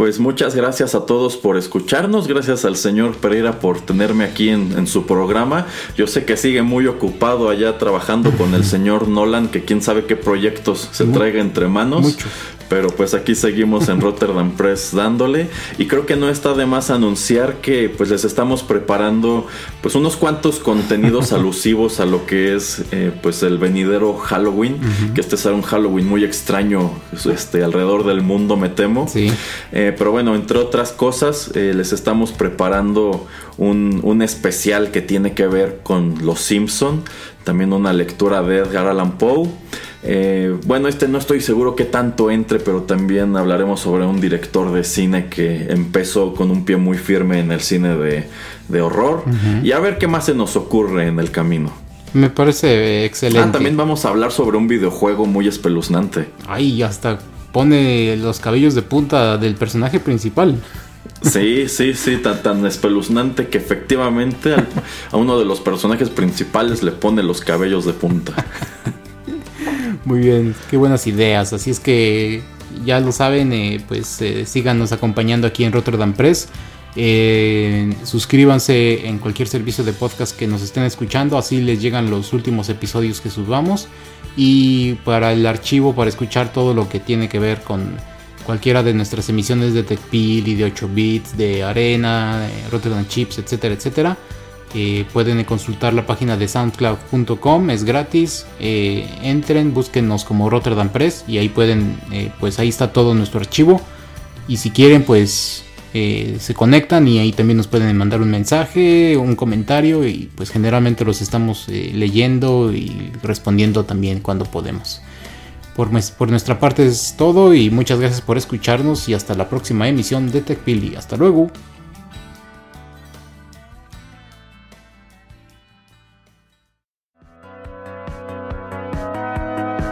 Pues muchas gracias a todos por escucharnos, gracias al señor Pereira por tenerme aquí en, en su programa. Yo sé que sigue muy ocupado allá trabajando con el señor Nolan, que quién sabe qué proyectos se traiga entre manos. muchos. Pero pues aquí seguimos en Rotterdam Press dándole y creo que no está de más anunciar que pues les estamos preparando pues unos cuantos contenidos alusivos a lo que es eh, pues el venidero Halloween, que este será un Halloween muy extraño este alrededor del mundo me temo. Sí. Eh, pero bueno, entre otras cosas, eh, les estamos preparando un, un especial que tiene que ver con Los Simpson, también una lectura de Edgar Allan Poe. Eh, bueno, este no estoy seguro que tanto entre, pero también hablaremos sobre un director de cine que empezó con un pie muy firme en el cine de, de horror. Y a ver qué más se nos ocurre en el camino. Me parece eh, excelente. Ah, también vamos a hablar sobre un videojuego muy espeluznante. Ay, hasta pone los cabellos de punta del personaje principal. Sí, sí, sí, tan, tan espeluznante que efectivamente a uno de los personajes principales le pone los cabellos de punta. Muy bien, qué buenas ideas. Así es que ya lo saben, eh, pues eh, síganos acompañando aquí en Rotterdam Press. Eh, suscríbanse en cualquier servicio de podcast que nos estén escuchando, así les llegan los últimos episodios que subamos. Y para el archivo, para escuchar todo lo que tiene que ver con cualquiera de nuestras emisiones de TechPil y de 8 bits, de Arena, Rotterdam Chips, etcétera, etcétera. Eh, pueden consultar la página de soundcloud.com, es gratis. Eh, entren, búsquenos como Rotterdam Press y ahí pueden, eh, pues ahí está todo nuestro archivo. Y si quieren, pues se conectan y ahí también nos pueden mandar un mensaje, un comentario y pues generalmente los estamos leyendo y respondiendo también cuando podemos. Por, por nuestra parte es todo y muchas gracias por escucharnos y hasta la próxima emisión de TechPili. Hasta luego.